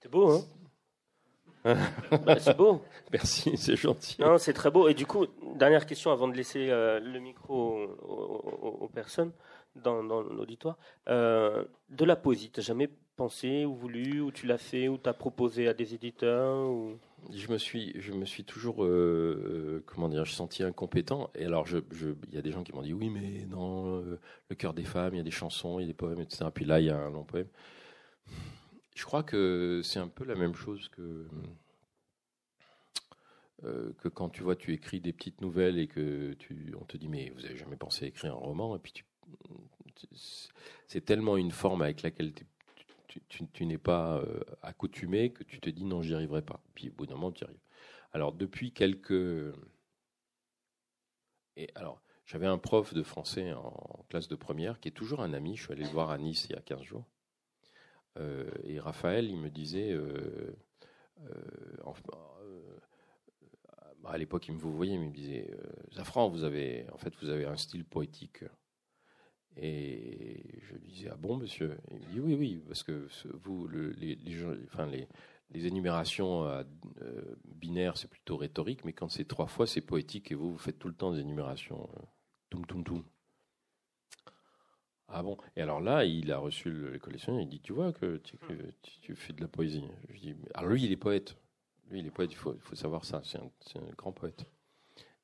C'est beau, hein? Bah, C'est beau. Merci, c'est gentil. Non, c'est très beau. Et du coup, dernière question avant de laisser euh, le micro aux, aux- aux personnes dans, dans l'auditoire. Euh, de la poésie, t'as jamais pensé ou voulu, ou tu l'as fait, ou t'as proposé à des éditeurs ou... Je me suis, je me suis toujours, euh, comment dire, je senti incompétent. Et alors, je- il y a des gens qui m'ont dit, oui, mais non, le cœur des femmes, il y a des chansons, il y a des poèmes, etc. Puis là, il y a un long poème. Je crois que c'est un peu la même chose que euh, que quand tu vois, tu écris des petites nouvelles et que tu, on te dit, mais vous avez jamais pensé écrire un roman Et puis tu, c'est tellement une forme avec laquelle tu n'es pas euh, accoutumé que tu te dis non, j'y arriverai pas. Puis au bout d'un moment, tu y arrives. Alors depuis quelques et alors j'avais un prof de français en classe de première qui est toujours un ami. Je suis allé le voir à Nice il y a 15 jours. Euh, et Raphaël, il me disait, euh, euh, à l'époque, il me vous voyez, il me disait, Zafran, vous avez, en fait, vous avez un style poétique. Et je lui disais, ah bon, monsieur? Il me dit, oui, oui, parce que vous, le- les, énumérations euh, binaires, c'est plutôt rhétorique, mais quand c'est trois fois, c'est poétique, et vous, vous faites tout le temps des énumérations. euh, toum, toum. Ah bon? Et alors là, il a reçu le, le collectionneur, il dit, tu vois que tu, fais de la poésie. Je dis, alors lui, il est poète. Lui, il est poète, il faut, savoir ça, c'est un, grand poète.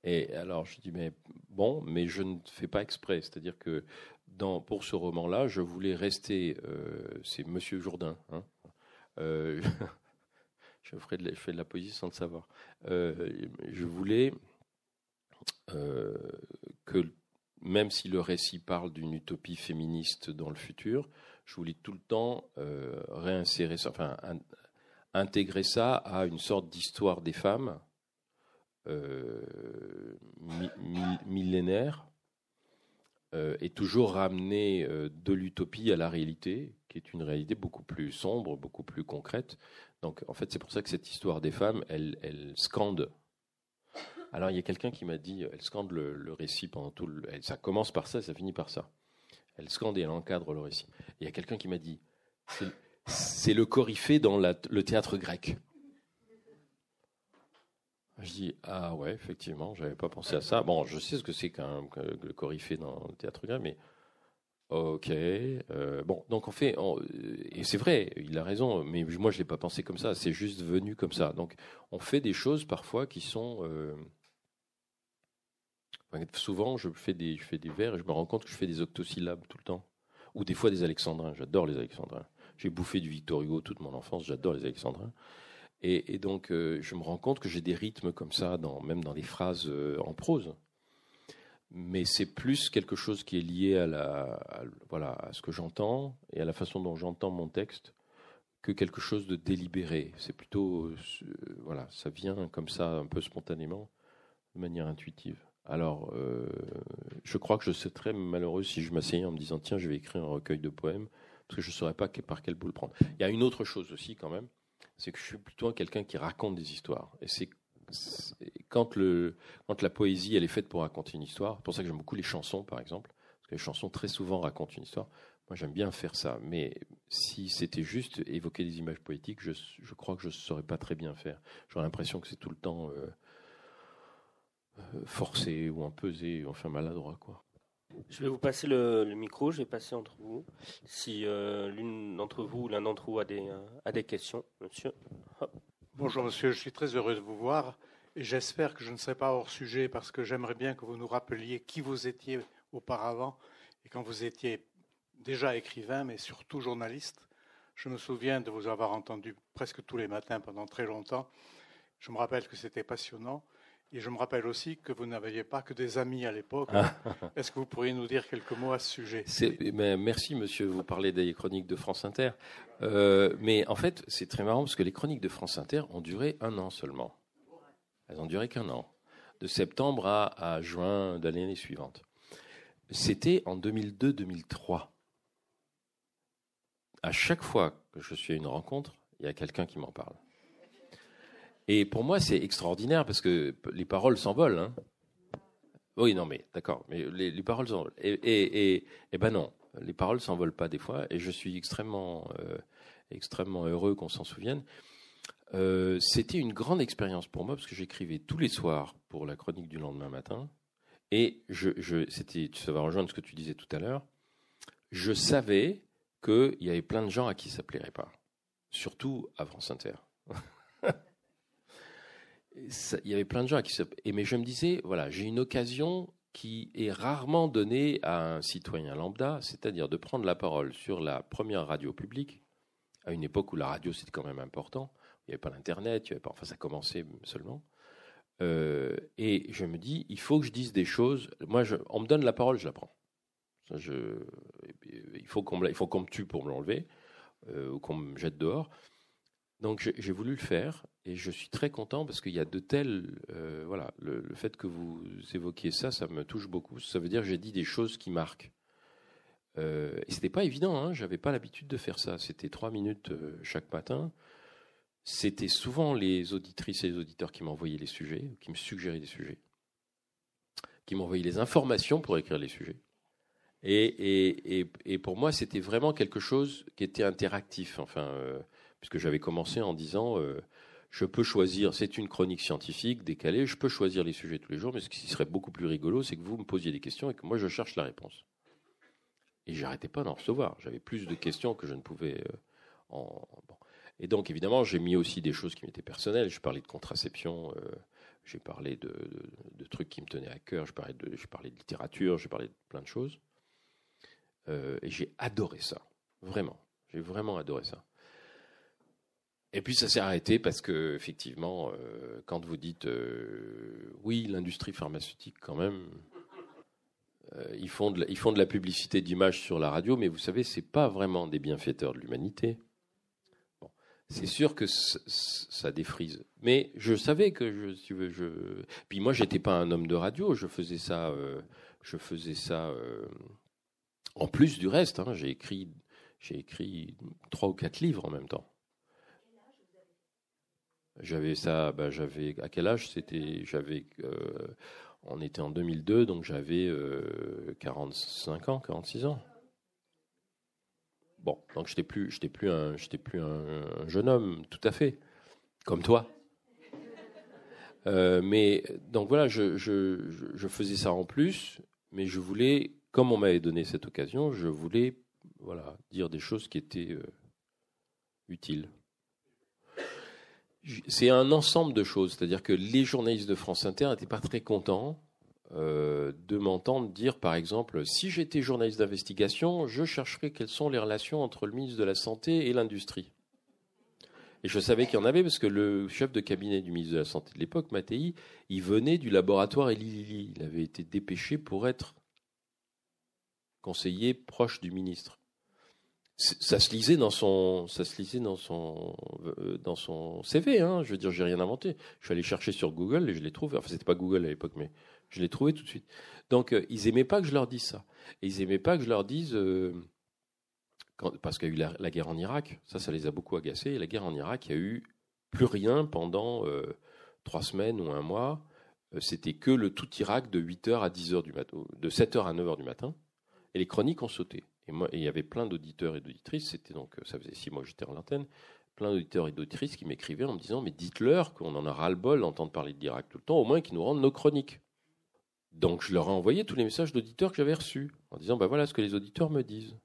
Et alors, je dis, mais bon, mais je ne fais pas exprès. C'est-à-dire que pour ce roman-là, je voulais rester. euh, c'est Monsieur Jourdain. hein. Euh, je, fais de la poésie sans le savoir. Euh, je voulais que, même si le récit parle d'une utopie féministe dans le futur, je voulais tout le temps euh, réinsérer ça, enfin, in- intégrer ça à une sorte d'histoire des femmes euh, mi- mi- millénaire euh, et toujours ramener de l'utopie à la réalité, qui est une réalité beaucoup plus sombre, beaucoup plus concrète. Donc, en fait, c'est pour ça que cette histoire des femmes, elle, elle scande. Alors, il y a quelqu'un qui m'a dit, elle scande le, récit pendant tout le. ça commence par ça, ça finit par ça. Elle scande et elle encadre le récit. Il y a quelqu'un qui m'a dit, c'est- le coryphée dans le théâtre grec. Je dis ah ouais effectivement j'avais pas pensé à ça bon je sais ce que c'est qu'un le coryphée dans le théâtre grec mais ok euh, bon donc on fait et c'est vrai il a raison mais moi je l'ai pas pensé comme ça c'est juste venu comme ça donc on fait des choses parfois qui sont euh, Souvent, je fais, des, des vers et je me rends compte que je fais des octosyllabes tout le temps. Ou des fois des alexandrins. J'adore les alexandrins. J'ai bouffé du Victor Hugo toute mon enfance. J'adore les alexandrins. Et, donc, euh, je me rends compte que j'ai des rythmes comme ça, même dans les phrases euh, en prose. Mais c'est plus quelque chose qui est lié à ce que j'entends et à la façon dont j'entends mon texte que quelque chose de délibéré. C'est plutôt, euh, voilà, ça vient comme ça, un peu spontanément, de manière intuitive. Alors, je crois que je serais très malheureux si je m'asseyais en me disant tiens, je vais écrire un recueil de poèmes, parce que je ne saurais pas par quel bout le prendre. Il y a une autre chose aussi, quand même, c'est que je suis plutôt quelqu'un qui raconte des histoires. Et c'est quand, quand la poésie elle est faite pour raconter une histoire, c'est pour ça que j'aime beaucoup les chansons par exemple, parce que les chansons très souvent racontent une histoire. Moi j'aime bien faire ça, mais si c'était juste évoquer des images poétiques, je, crois que je ne saurais pas très bien faire. J'aurais l'impression que c'est tout le temps euh, euh, forcé ou empesé, enfin maladroit quoi. Je vais vous passer le, micro, je vais passer entre vous. Si euh, l'une d'entre vous ou l'un d'entre vous a des, euh, a des questions, monsieur. Bonjour monsieur, je suis très heureux de vous voir et j'espère que je ne serai pas hors sujet parce que j'aimerais bien que vous nous rappeliez qui vous étiez auparavant et quand vous étiez déjà écrivain mais surtout journaliste. Je me souviens de vous avoir entendu presque tous les matins pendant très longtemps. Je me rappelle que c'était passionnant. Et je me rappelle aussi que vous n'aviez pas que des amis à l'époque. Ah. Est-ce que vous pourriez nous dire quelques mots à ce sujet Merci, monsieur. Vous parlez des chroniques de France Inter. Euh, mais en fait, c'est très marrant parce que les chroniques de France Inter ont duré un an seulement. Elles ont duré qu'un an. De septembre à, à juin de l'année suivante. C'était en 2002-2003. À chaque fois que je suis à une rencontre, il y a quelqu'un qui m'en parle. Et pour moi, c'est extraordinaire parce que les paroles s'envolent. Hein. Oui, non, mais d'accord, mais les, paroles s'envolent. Et, et, et, ben non, les paroles s'envolent pas des fois. Et je suis extrêmement, euh, extrêmement heureux qu'on s'en souvienne. Euh, c'était une grande expérience pour moi parce que j'écrivais tous les soirs pour la chronique du lendemain matin. Et je, je c'était, ça va rejoindre ce que tu disais tout à l'heure. Je savais qu'il y avait plein de gens à qui ça plairait pas, surtout à France Inter. il y avait plein de gens qui se. Mais je me disais, voilà, j'ai une occasion qui est rarement donnée à un citoyen lambda, c'est-à-dire de prendre la parole sur la première radio publique, à une époque où la radio c'était quand même important. Il n'y avait pas l'internet, pas, enfin ça commençait seulement. Euh, et je me dis, il faut que je dise des choses. Moi, on me donne la parole, je la prends. il faut qu'on me tue pour me l'enlever euh, ou qu'on me jette dehors. Donc j'ai voulu le faire et je suis très content parce qu'il y a de tels. Euh, voilà, le, fait que vous évoquiez ça, ça me touche beaucoup. Ça veut dire que j'ai dit des choses qui marquent. Euh, et c'était pas évident, hein, j'avais pas l'habitude de faire ça. C'était trois minutes euh, chaque matin. C'était souvent les auditrices et les auditeurs qui m'envoyaient les sujets, qui me suggéraient des sujets, qui m'envoyaient les informations pour écrire les sujets. Et, et, et, et pour moi, c'était vraiment quelque chose qui était interactif. Enfin, euh, puisque j'avais commencé en disant euh, je peux choisir, c'est une chronique scientifique décalée, je peux choisir les sujets tous les jours, mais ce qui serait beaucoup plus rigolo, c'est que vous me posiez des questions et que moi je cherche la réponse. Et j'arrêtais pas d'en recevoir. J'avais plus de questions que je ne pouvais euh. Et donc évidemment, j'ai mis aussi des choses qui m'étaient personnelles. Je parlais de contraception. Euh, j'ai parlé de, trucs qui me tenaient à cœur, je parlais de, de littérature, j'ai parlé de plein de choses. et j'ai adoré ça, vraiment. J'ai vraiment adoré ça. Et puis ça s'est arrêté parce que effectivement, euh, quand vous dites euh, oui, l'industrie pharmaceutique quand même, euh, ils font de la, publicité d'image sur la radio, mais vous savez, c'est pas vraiment des bienfaiteurs de l'humanité. C'est sûr que ça défrise. Mais je savais que je, si veux, je. Puis moi, j'étais pas un homme de radio. Je faisais ça. je faisais ça. en plus du reste, hein, j'ai écrit, j'ai écrit trois ou quatre livres en même temps. J'avais ça, bah, j'avais à quel âge? C'était, j'avais, euh, on était en 2002, donc j'avais 45 euh, ans, 46 ans. Bon, donc j'étais plus, j'étais plus un, j'étais plus un, jeune homme, tout à fait, comme toi. Euh, mais donc voilà, je, je, je, faisais ça en plus, mais je voulais, comme on m'avait donné cette occasion, je voulais, voilà, dire des choses qui étaient utiles c'est un ensemble de choses. C'est-à-dire que les journalistes de France Inter n'étaient pas très contents euh, de m'entendre dire, par exemple, si j'étais journaliste d'investigation, je chercherais quelles sont les relations entre le ministre de la Santé et l'industrie. Et je savais qu'il y en avait parce que le chef de cabinet du ministre de la Santé de l'époque, Mattei, il venait du laboratoire Eli Lilly. Il avait été dépêché pour être conseiller proche du ministre. Ça se lisait dans son, ça se lisait dans son, euh, dans son CV. Hein. Je veux dire, j'ai rien inventé. Je suis allé chercher sur Google et je l'ai trouvé. Enfin, c'était pas Google à l'époque, mais je l'ai trouvé tout de suite. Donc, euh, ils aimaient pas que je leur dise ça. Et ils aimaient pas que je leur dise, euh, parce qu'il y a eu la, guerre en Irak. Ça, ça les a beaucoup agacés. Et la guerre en Irak, il y a eu plus rien pendant trois semaines ou un mois. C'était que le tout Irak de 8h à 10h du matin, de 7h à 9h du matin. Et les chroniques ont sauté. Et il y avait plein d'auditeurs et d'auditrices, c'était donc, ça faisait six mois que j'étais en l'antenne, plein d'auditeurs et d'auditrices qui m'écrivaient en me disant Mais dites-leur qu'on en a ras-le-bol d'entendre parler de l'Irak tout le temps, au moins qu'ils nous rendent nos chroniques. Donc je leur ai envoyé tous les messages d'auditeurs que j'avais reçus, en disant Ben voilà ce que les auditeurs me disent.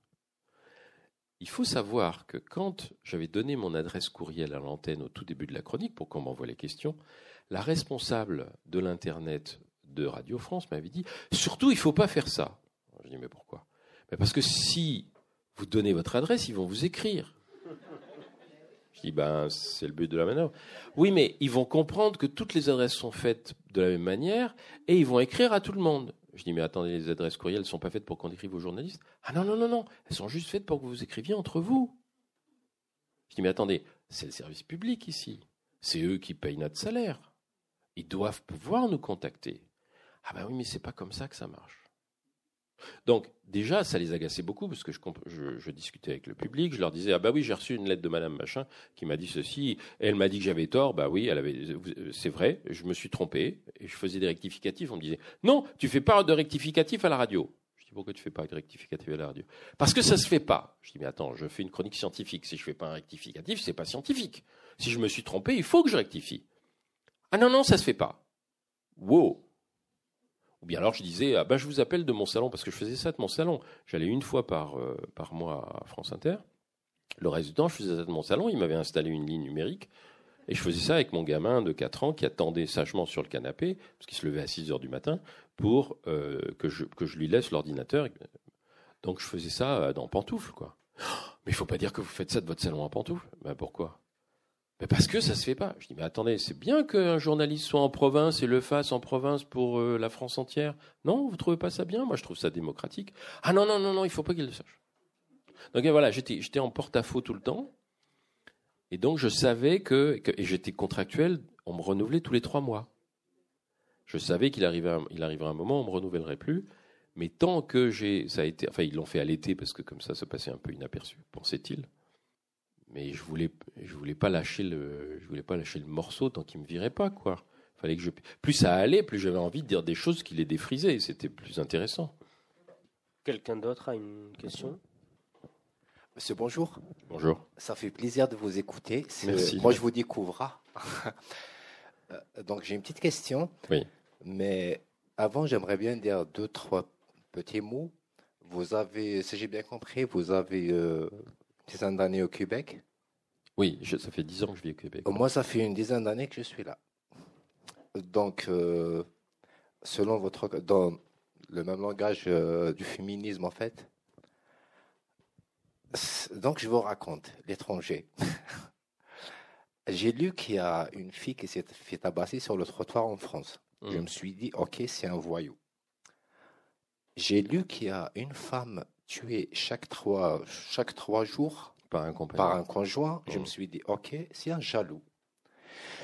Il faut savoir que quand j'avais donné mon adresse courriel à l'antenne au tout début de la chronique pour qu'on m'envoie les questions, la responsable de l'Internet de Radio France m'avait dit Surtout, il ne faut pas faire ça. Je dis, mais pourquoi? Parce que si vous donnez votre adresse, ils vont vous écrire. Je dis, ben, c'est le but de la manœuvre. Oui, mais ils vont comprendre que toutes les adresses sont faites de la même manière et ils vont écrire à tout le monde. Je dis, mais attendez, les adresses courriels ne sont pas faites pour qu'on écrive aux journalistes. Ah non, non, non, non, elles sont juste faites pour que vous écriviez entre vous. Je dis, mais attendez, c'est le service public ici. C'est eux qui payent notre salaire. Ils doivent pouvoir nous contacter. Ah ben oui, mais c'est pas comme ça que ça marche. Donc déjà, ça les agaçait beaucoup parce que je, discutais avec le public, je leur disais ah bah oui j'ai reçu une lettre de Madame machin qui m'a dit ceci, elle m'a dit que j'avais tort, bah oui avait, c'est vrai, je me suis trompé et je faisais des rectificatifs, on me disait non tu fais pas de rectificatif à la radio. Je dis pourquoi tu fais pas de rectificatif à la radio? Parce que ça se fait pas. Je dis mais attends je fais une chronique scientifique, si je fais pas un rectificatif c'est pas scientifique. Si je me suis trompé il faut que je rectifie. Ah non non ça se fait pas. Wow ou bien alors je disais, ah ben je vous appelle de mon salon, parce que je faisais ça de mon salon. J'allais une fois par, euh, mois à France Inter. Le reste du temps, je faisais ça de mon salon. Il m'avait installé une ligne numérique. Et je faisais ça avec mon gamin de 4 ans qui attendait sagement sur le canapé, parce qu'il se levait à 6 heures du matin, pour euh, que, je, lui laisse l'ordinateur. Donc je faisais ça euh, dans pantoufles, quoi. Mais il faut pas dire que vous faites ça de votre salon en pantoufles. Ben pourquoi? Mais parce que ça se fait pas. Je dis, mais attendez, c'est bien qu'un journaliste soit en province et le fasse en province pour euh, la France entière. Non, vous trouvez pas ça bien? Moi, je trouve ça démocratique. Ah non, non, non, non, il faut pas qu'il le sache. Donc voilà, j'étais, en porte-à-faux tout le temps. Et donc, je savais que, et j'étais contractuel, on me renouvelait tous les trois mois. Je savais qu'il arrivait, il arriverait un moment on me renouvellerait plus. Mais tant que j'ai, ça a été, enfin, ils l'ont fait à l'été parce que comme ça, ça passait un peu inaperçu, pensait-il mais je voulais, je voulais pas lâcher le, je voulais pas lâcher le morceau tant qu'il me virait pas, quoi. Fallait que je, plus ça allait, plus j'avais envie de dire des choses qui les défrisaient. C'était plus intéressant. Quelqu'un d'autre a une question? Monsieur, bonjour. Bonjour. Ça fait plaisir de vous écouter. Merci. Moi, je vous découvre. Euh, donc, j'ai une petite question. Oui. Mais avant, j'aimerais bien dire deux, trois petits mots. Vous avez, si j'ai bien compris, vous avez euh, dizaine d'années au Québec Oui, ça fait dix ans que je vis au Québec. Moi, ça fait une dizaine d'années que je suis là. Donc, euh, selon votre. dans le même langage euh, du féminisme, en fait. Donc, je vous raconte l'étranger. J'ai lu qu'il y a une fille qui s'est fait tabasser sur le trottoir en France. Je hmm. me suis dit, OK, c'est un voyou. J'ai lu qu'il y a une femme tué chaque trois, chaque trois jours par un, par un conjoint, je me mmh. suis dit, OK, c'est un jaloux.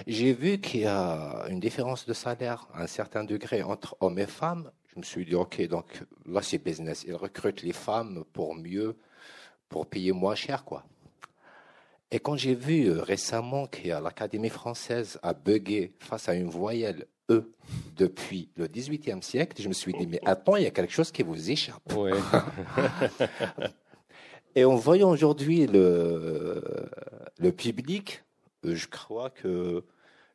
J'ai vu qu'il y a une différence de salaire à un certain degré entre hommes et femmes. Je me suis dit, OK, donc là, c'est business. Ils recrutent les femmes pour mieux, pour payer moins cher, quoi. Et quand j'ai vu euh, récemment que l'Académie française a bugué face à une voyelle E depuis le XVIIIe siècle, je me suis dit, mais attends, il y a quelque chose qui vous échappe. Et en voyant aujourd'hui le, le public, euh, je crois qu'il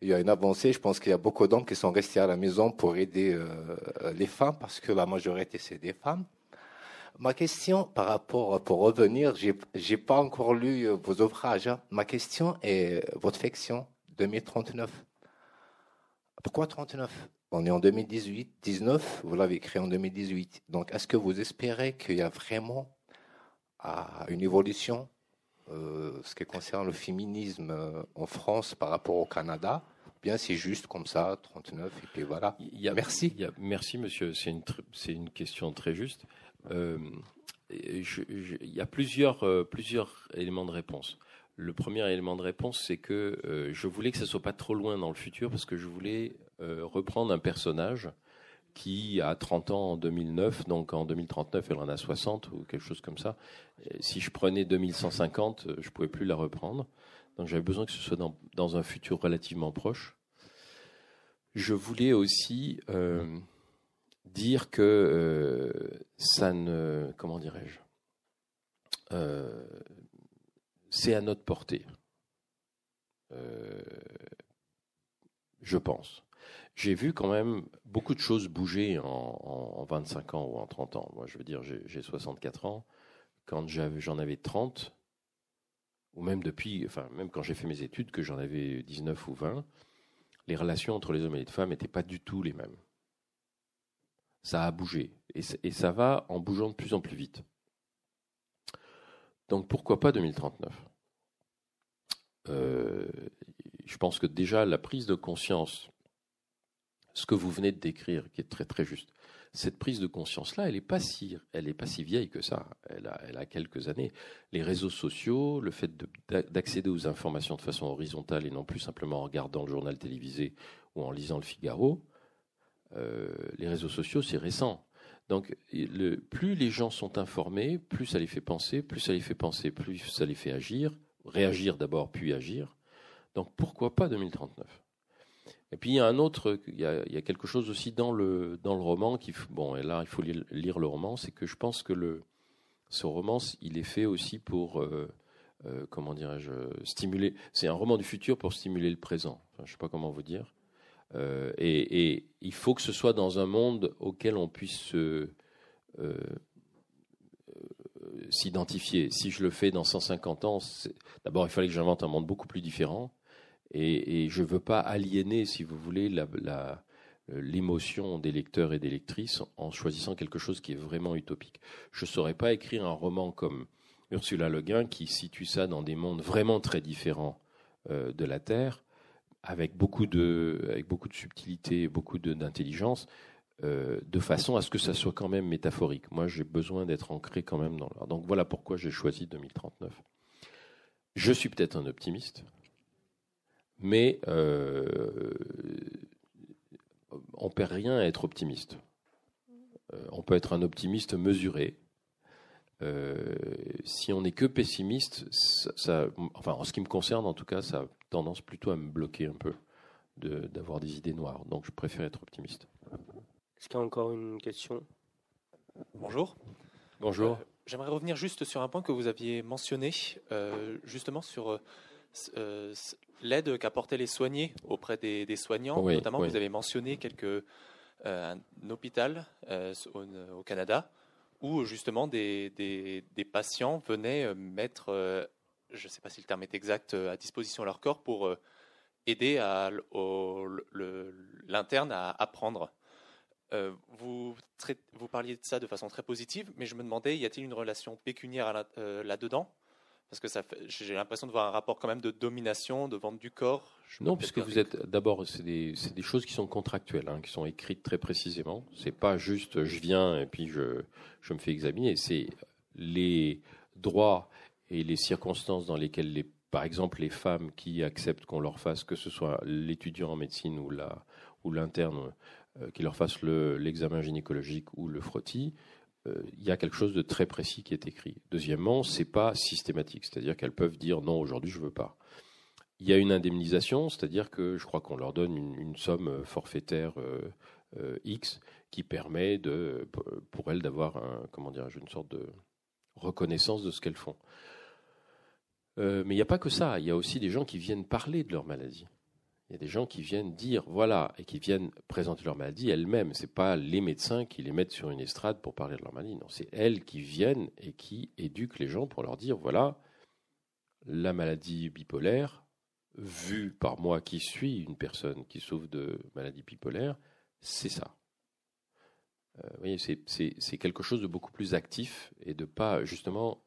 y a une avancée. Je pense qu'il y a beaucoup d'hommes qui sont restés à la maison pour aider euh, les femmes parce que la majorité, c'est des femmes. Ma question par rapport, pour revenir, j'ai, j'ai pas encore lu euh, vos ouvrages. Hein. Ma question est votre fiction 2039. Pourquoi 39 On est en 2018, 19, vous l'avez créé en 2018. Donc, est-ce que vous espérez qu'il y a vraiment une évolution euh, ce qui concerne le féminisme euh, en France par rapport au Canada? Bien, c'est juste comme ça, 39, et puis voilà. merci. merci, monsieur. C'est une, c'est une question très juste. Euh, il y a plusieurs, plusieurs éléments de réponse. Le premier élément de réponse, c'est que je voulais que ça soit pas trop loin dans le futur parce que je voulais reprendre un personnage qui a 30 ans en 2009, donc en 2039 elle en a 60 ou quelque chose comme ça. si je prenais 2150, je ne pouvais plus la reprendre. Donc j'avais besoin que ce soit dans, un futur relativement proche. Je voulais aussi euh, dire que euh, ça ne... Comment dirais-je euh, C'est à notre portée. je pense j'ai vu quand même beaucoup de choses bouger en, 25 ans ou en 30 ans. Moi, je veux dire, j'ai 64 ans. Quand j'en avais 30, ou même depuis, enfin, même quand j'ai fait mes études, que j'en avais 19 ou 20, les relations entre les hommes et les femmes n'étaient pas du tout les mêmes. Ça a bougé. Et ça va en bougeant de plus en plus vite. Donc pourquoi pas 2039 euh, Je pense que déjà la prise de conscience ce que vous venez de décrire, qui est très très juste. Cette prise de conscience-là, elle n'est pas si, pas si vieille que ça. Elle a, elle a quelques années. Les réseaux sociaux, le fait d'accéder aux informations de façon horizontale et non plus simplement en regardant le journal télévisé ou en lisant le Figaro, euh, les réseaux sociaux, c'est récent. Donc, le, plus les gens sont informés, plus ça les fait penser, plus ça les fait penser, plus ça les fait agir, réagir d'abord, puis agir. Donc, pourquoi pas 2039 et puis il y a un autre, il y a, quelque chose aussi dans le dans le roman qui bon et là il faut lire, le roman, c'est que je pense que le ce roman il est fait aussi pour euh, euh, comment dirais-je stimuler. C'est un roman du futur pour stimuler le présent. Je sais pas comment vous dire. Euh, et, il faut que ce soit dans un monde auquel on puisse s'identifier. Si je le fais dans 150 ans, d'abord il fallait que j'invente un monde beaucoup plus différent. Et, je ne veux pas aliéner, si vous voulez, l'émotion des lecteurs et des lectrices en choisissant quelque chose qui est vraiment utopique. Je ne saurais pas écrire un roman comme Ursula Le Guin qui situe ça dans des mondes vraiment très différents euh, de la Terre, avec beaucoup de, avec beaucoup de subtilité, beaucoup d'intelligence, euh, de façon à ce que ça soit quand même métaphorique. Moi, j'ai besoin d'être ancré quand même dans l'art. Donc voilà pourquoi j'ai choisi 2039. Je suis peut-être un optimiste, mais euh, on ne perd rien à être optimiste. Euh, on peut être un optimiste mesuré. Euh, si on n'est que pessimiste, ça, enfin, en ce qui me concerne, en tout cas, ça a tendance plutôt à me bloquer un peu d'avoir des idées noires. Donc, je préfère être optimiste. Est-ce qu'il y a encore une question? Bonjour. Bonjour. J'aimerais revenir juste sur un point que vous aviez mentionné, justement sur l'aide qu'apportaient les soignés auprès des, soignants. Notamment, vous avez mentionné quelques, euh, un hôpital euh, au, Canada où justement des, patients venaient euh, mettre, je ne sais pas si le terme est exact, à disposition leur corps pour aider l'interne à apprendre. vous, vous parliez de ça de façon très positive, mais je me demandais, y a-t-il une relation pécuniaire là-dedans? Parce que ça j'ai l'impression de voir un rapport quand même de domination, de vente du corps. non, puisque vous êtes d'abord, c'est des, des, choses qui sont contractuelles, hein, qui sont écrites très précisément. C'est pas juste je viens et puis je, je me fais examiner. C'est les droits et les circonstances dans lesquelles les par exemple, les femmes qui acceptent qu'on leur fasse, que ce soit l'étudiant en médecine ou la ou l'interne, euh, qui leur fasse l'examen gynécologique ou le frottis, il y a quelque chose de très précis qui est écrit. Deuxièmement, c'est pas systématique, c'est-à-dire qu'elles peuvent dire non, aujourd'hui je veux pas. Il y a une indemnisation, c'est-à-dire que je crois qu'on leur donne une, somme forfaitaire euh, euh, X qui permet pour elles d'avoir une sorte de reconnaissance de ce qu'elles font. mais il n'y a pas que ça, il y a aussi des gens qui viennent parler de leur maladie. Il y a des gens qui viennent dire voilà et qui viennent présenter leur maladie elles-mêmes. C'est pas les médecins qui les mettent sur une estrade pour parler de leur maladie. Non, c'est elles qui viennent et qui éduquent les gens pour leur dire voilà la maladie bipolaire vue par moi qui suis une personne qui souffre de maladie bipolaire, c'est ça. Euh, voyez, c'est quelque chose de beaucoup plus actif et de pas justement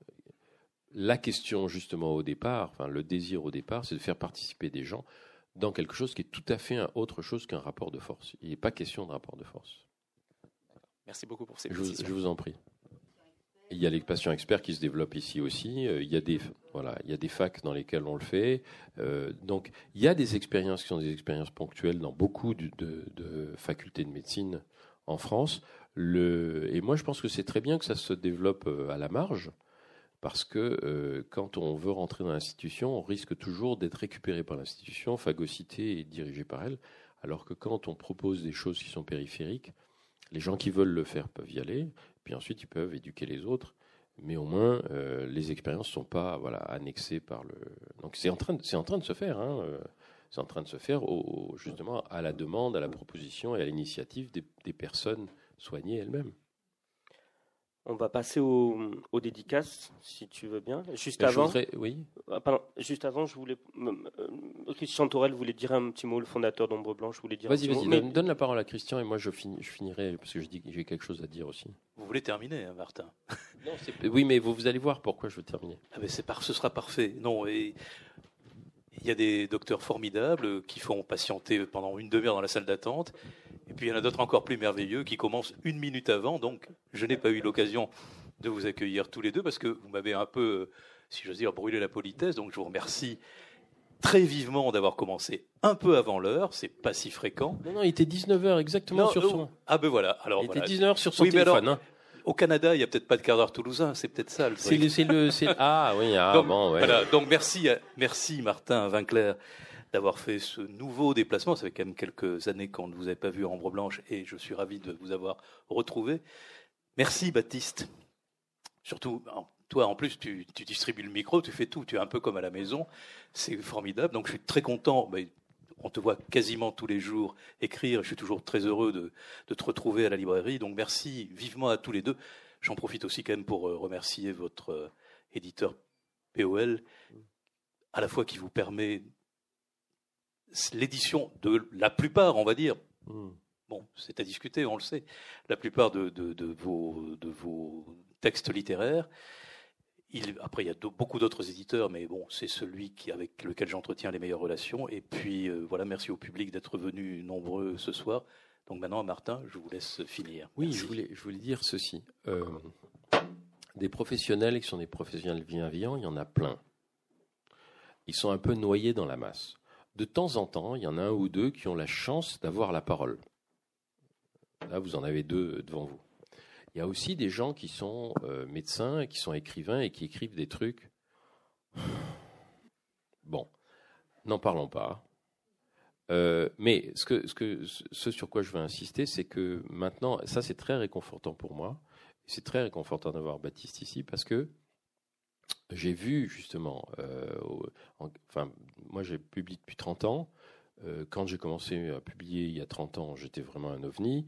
la question justement au départ, enfin le désir au départ, c'est de faire participer des gens dans quelque chose qui est tout à fait autre chose qu'un rapport de force. Il n'est pas question de rapport de force. Merci beaucoup pour ces je, je vous en prie. Il y a les patients experts qui se développent ici aussi. Euh, il y a des voilà, il y a des facs dans lesquels on le fait. Euh, donc il y a des expériences qui sont des expériences ponctuelles dans beaucoup de, de facultés de médecine en France. Le, et moi je pense que c'est très bien que ça se développe euh, à la marge parce que quand on veut rentrer dans l'institution, on risque toujours d'être récupéré par l'institution, phagocyté et dirigé par elle, alors que quand on propose des choses qui sont périphériques, les gens qui veulent le faire peuvent y aller, puis ensuite ils peuvent éduquer les autres, mais au moins euh, les expériences ne sont pas voilà, annexées par le. Donc c'est en, train de, se faire, euh, c'est en train de se faire justement à la demande, à la proposition et à l'initiative des personnes soignées elles-mêmes. On va passer aux, dédicaces, si tu veux bien. Juste avant, oui. Ah, pardon, juste avant, je voulais. Euh, Christian Torel voulait dire un petit mot, le fondateur d'Ombre Blanche voulait dire. Vas-y, vas-y, donne, la parole à Christian et moi je, finirai parce que je dis que j'ai quelque chose à dire aussi. Vous voulez terminer, hein, Martin? Non, Oui, mais vous, vous, allez voir pourquoi je veux terminer. Ah, mais c'est par... ce sera parfait. Non, et il y a des docteurs formidables qui font patienter pendant une demi-heure dans la salle d'attente. Et puis il y en a d'autres encore plus merveilleux qui commencent une minute avant. Donc je n'ai pas eu l'occasion de vous accueillir tous les deux parce que vous m'avez un peu, si j'ose dire, brûlé la politesse. Donc je vous remercie très vivement d'avoir commencé un peu avant l'heure. C'est pas si fréquent. Non, non, il était 19h exactement sur son. Ah ben voilà. Alors, il était 19h sur son téléphone. Hein. Au Canada, il n'y a peut-être pas de quart d'heure toulousain, c'est peut-être ça le truc. C'est le, ah oui, ah, donc, bon, ouais. Voilà, donc merci, merci Martin Vinclair d'avoir fait ce nouveau déplacement. Ça fait quand même quelques années qu'on ne vous avait pas vu en Ambre Blanche et je suis ravi de vous avoir retrouvé. Merci Baptiste. Surtout, toi en plus, tu, distribues le micro, tu fais tout, tu es un peu comme à la maison. C'est formidable. Donc je suis très content. On te voit quasiment tous les jours écrire. Je suis toujours très heureux de, de, te retrouver à la librairie. Donc merci vivement à tous les deux. J'en profite aussi quand même pour euh, remercier votre euh, éditeur POL, à la fois qui vous permet l'édition de la plupart, on va dire, hmm. bon, c'est à discuter, on le sait, la plupart de, vos, de vos, textes littéraires. Il, après, il y a beaucoup d'autres éditeurs, mais bon, c'est celui qui, avec lequel j'entretiens les meilleures relations. Et puis, euh, voilà, merci au public d'être venu nombreux ce soir. Donc maintenant, Martin, je vous laisse finir. Oui, je voulais, je voulais dire ceci. Euh, des professionnels qui sont des professionnels bienveillants, il y en a plein. Ils sont un peu noyés dans la masse de temps en temps, il y en a un ou deux qui ont la chance d'avoir la parole. Là, vous en avez deux devant vous. Il y a aussi des gens qui sont euh, médecins, qui sont écrivains et qui écrivent des trucs. Bon, n'en parlons pas. Euh, mais ce, que, ce, que, ce sur quoi je veux insister, c'est que maintenant, ça c'est très réconfortant pour moi. C'est très réconfortant d'avoir Baptiste ici parce que j'ai vu justement, euh, enfin, moi j'ai publié depuis 30 ans. Quand j'ai commencé à publier il y a 30 ans, j'étais vraiment un ovni.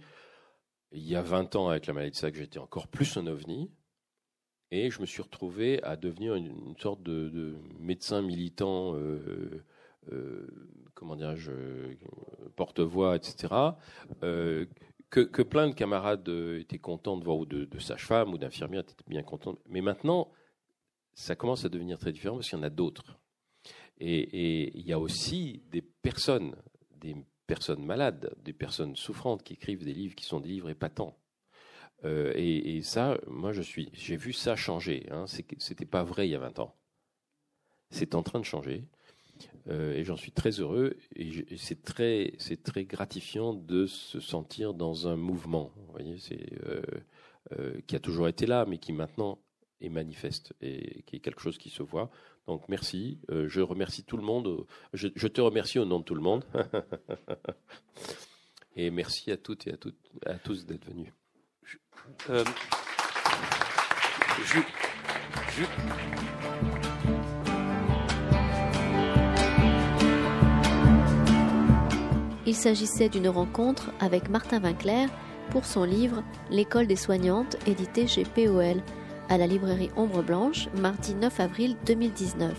Il y a 20 ans, avec la maladie de Sac, j'étais encore plus un ovni. Et je me suis retrouvé à devenir une, sorte de, médecin militant, euh, comment dirais-je, porte-voix, etc. Que, que, plein de camarades étaient contents de voir, ou de, de sages-femmes ou d'infirmières étaient bien contents. Mais maintenant, ça commence à devenir très différent parce qu'il y en a d'autres. Et, il y a aussi des personnes, des personnes malades, des personnes souffrantes qui écrivent des livres qui sont des livres épatants. Euh, et, ça, moi, je suis, j'ai vu ça changer. Hein. C'était pas vrai il y a 20 ans. C'est en train de changer. Euh, et j'en suis très heureux. Et, c'est très, c'est très gratifiant de se sentir dans un mouvement. C'est euh, qui a toujours été là, mais qui maintenant et manifeste et qui est quelque chose qui se voit. Donc merci, euh, je remercie tout le monde, je, te remercie au nom de tout le monde. Et merci à toutes et à, toutes, à tous d'être venus. Euh, Il s'agissait d'une rencontre avec Martin Vinclair pour son livre L'école des soignantes, édité chez POL à la librairie Ombre Blanche, mardi 9 avril 2019.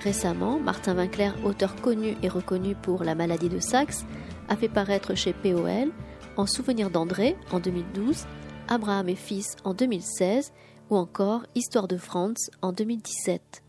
Récemment, Martin Winkler, auteur connu et reconnu pour La maladie de Saxe, a fait paraître chez POL En souvenir d'André en 2012, Abraham et fils en 2016 ou encore Histoire de France en 2017.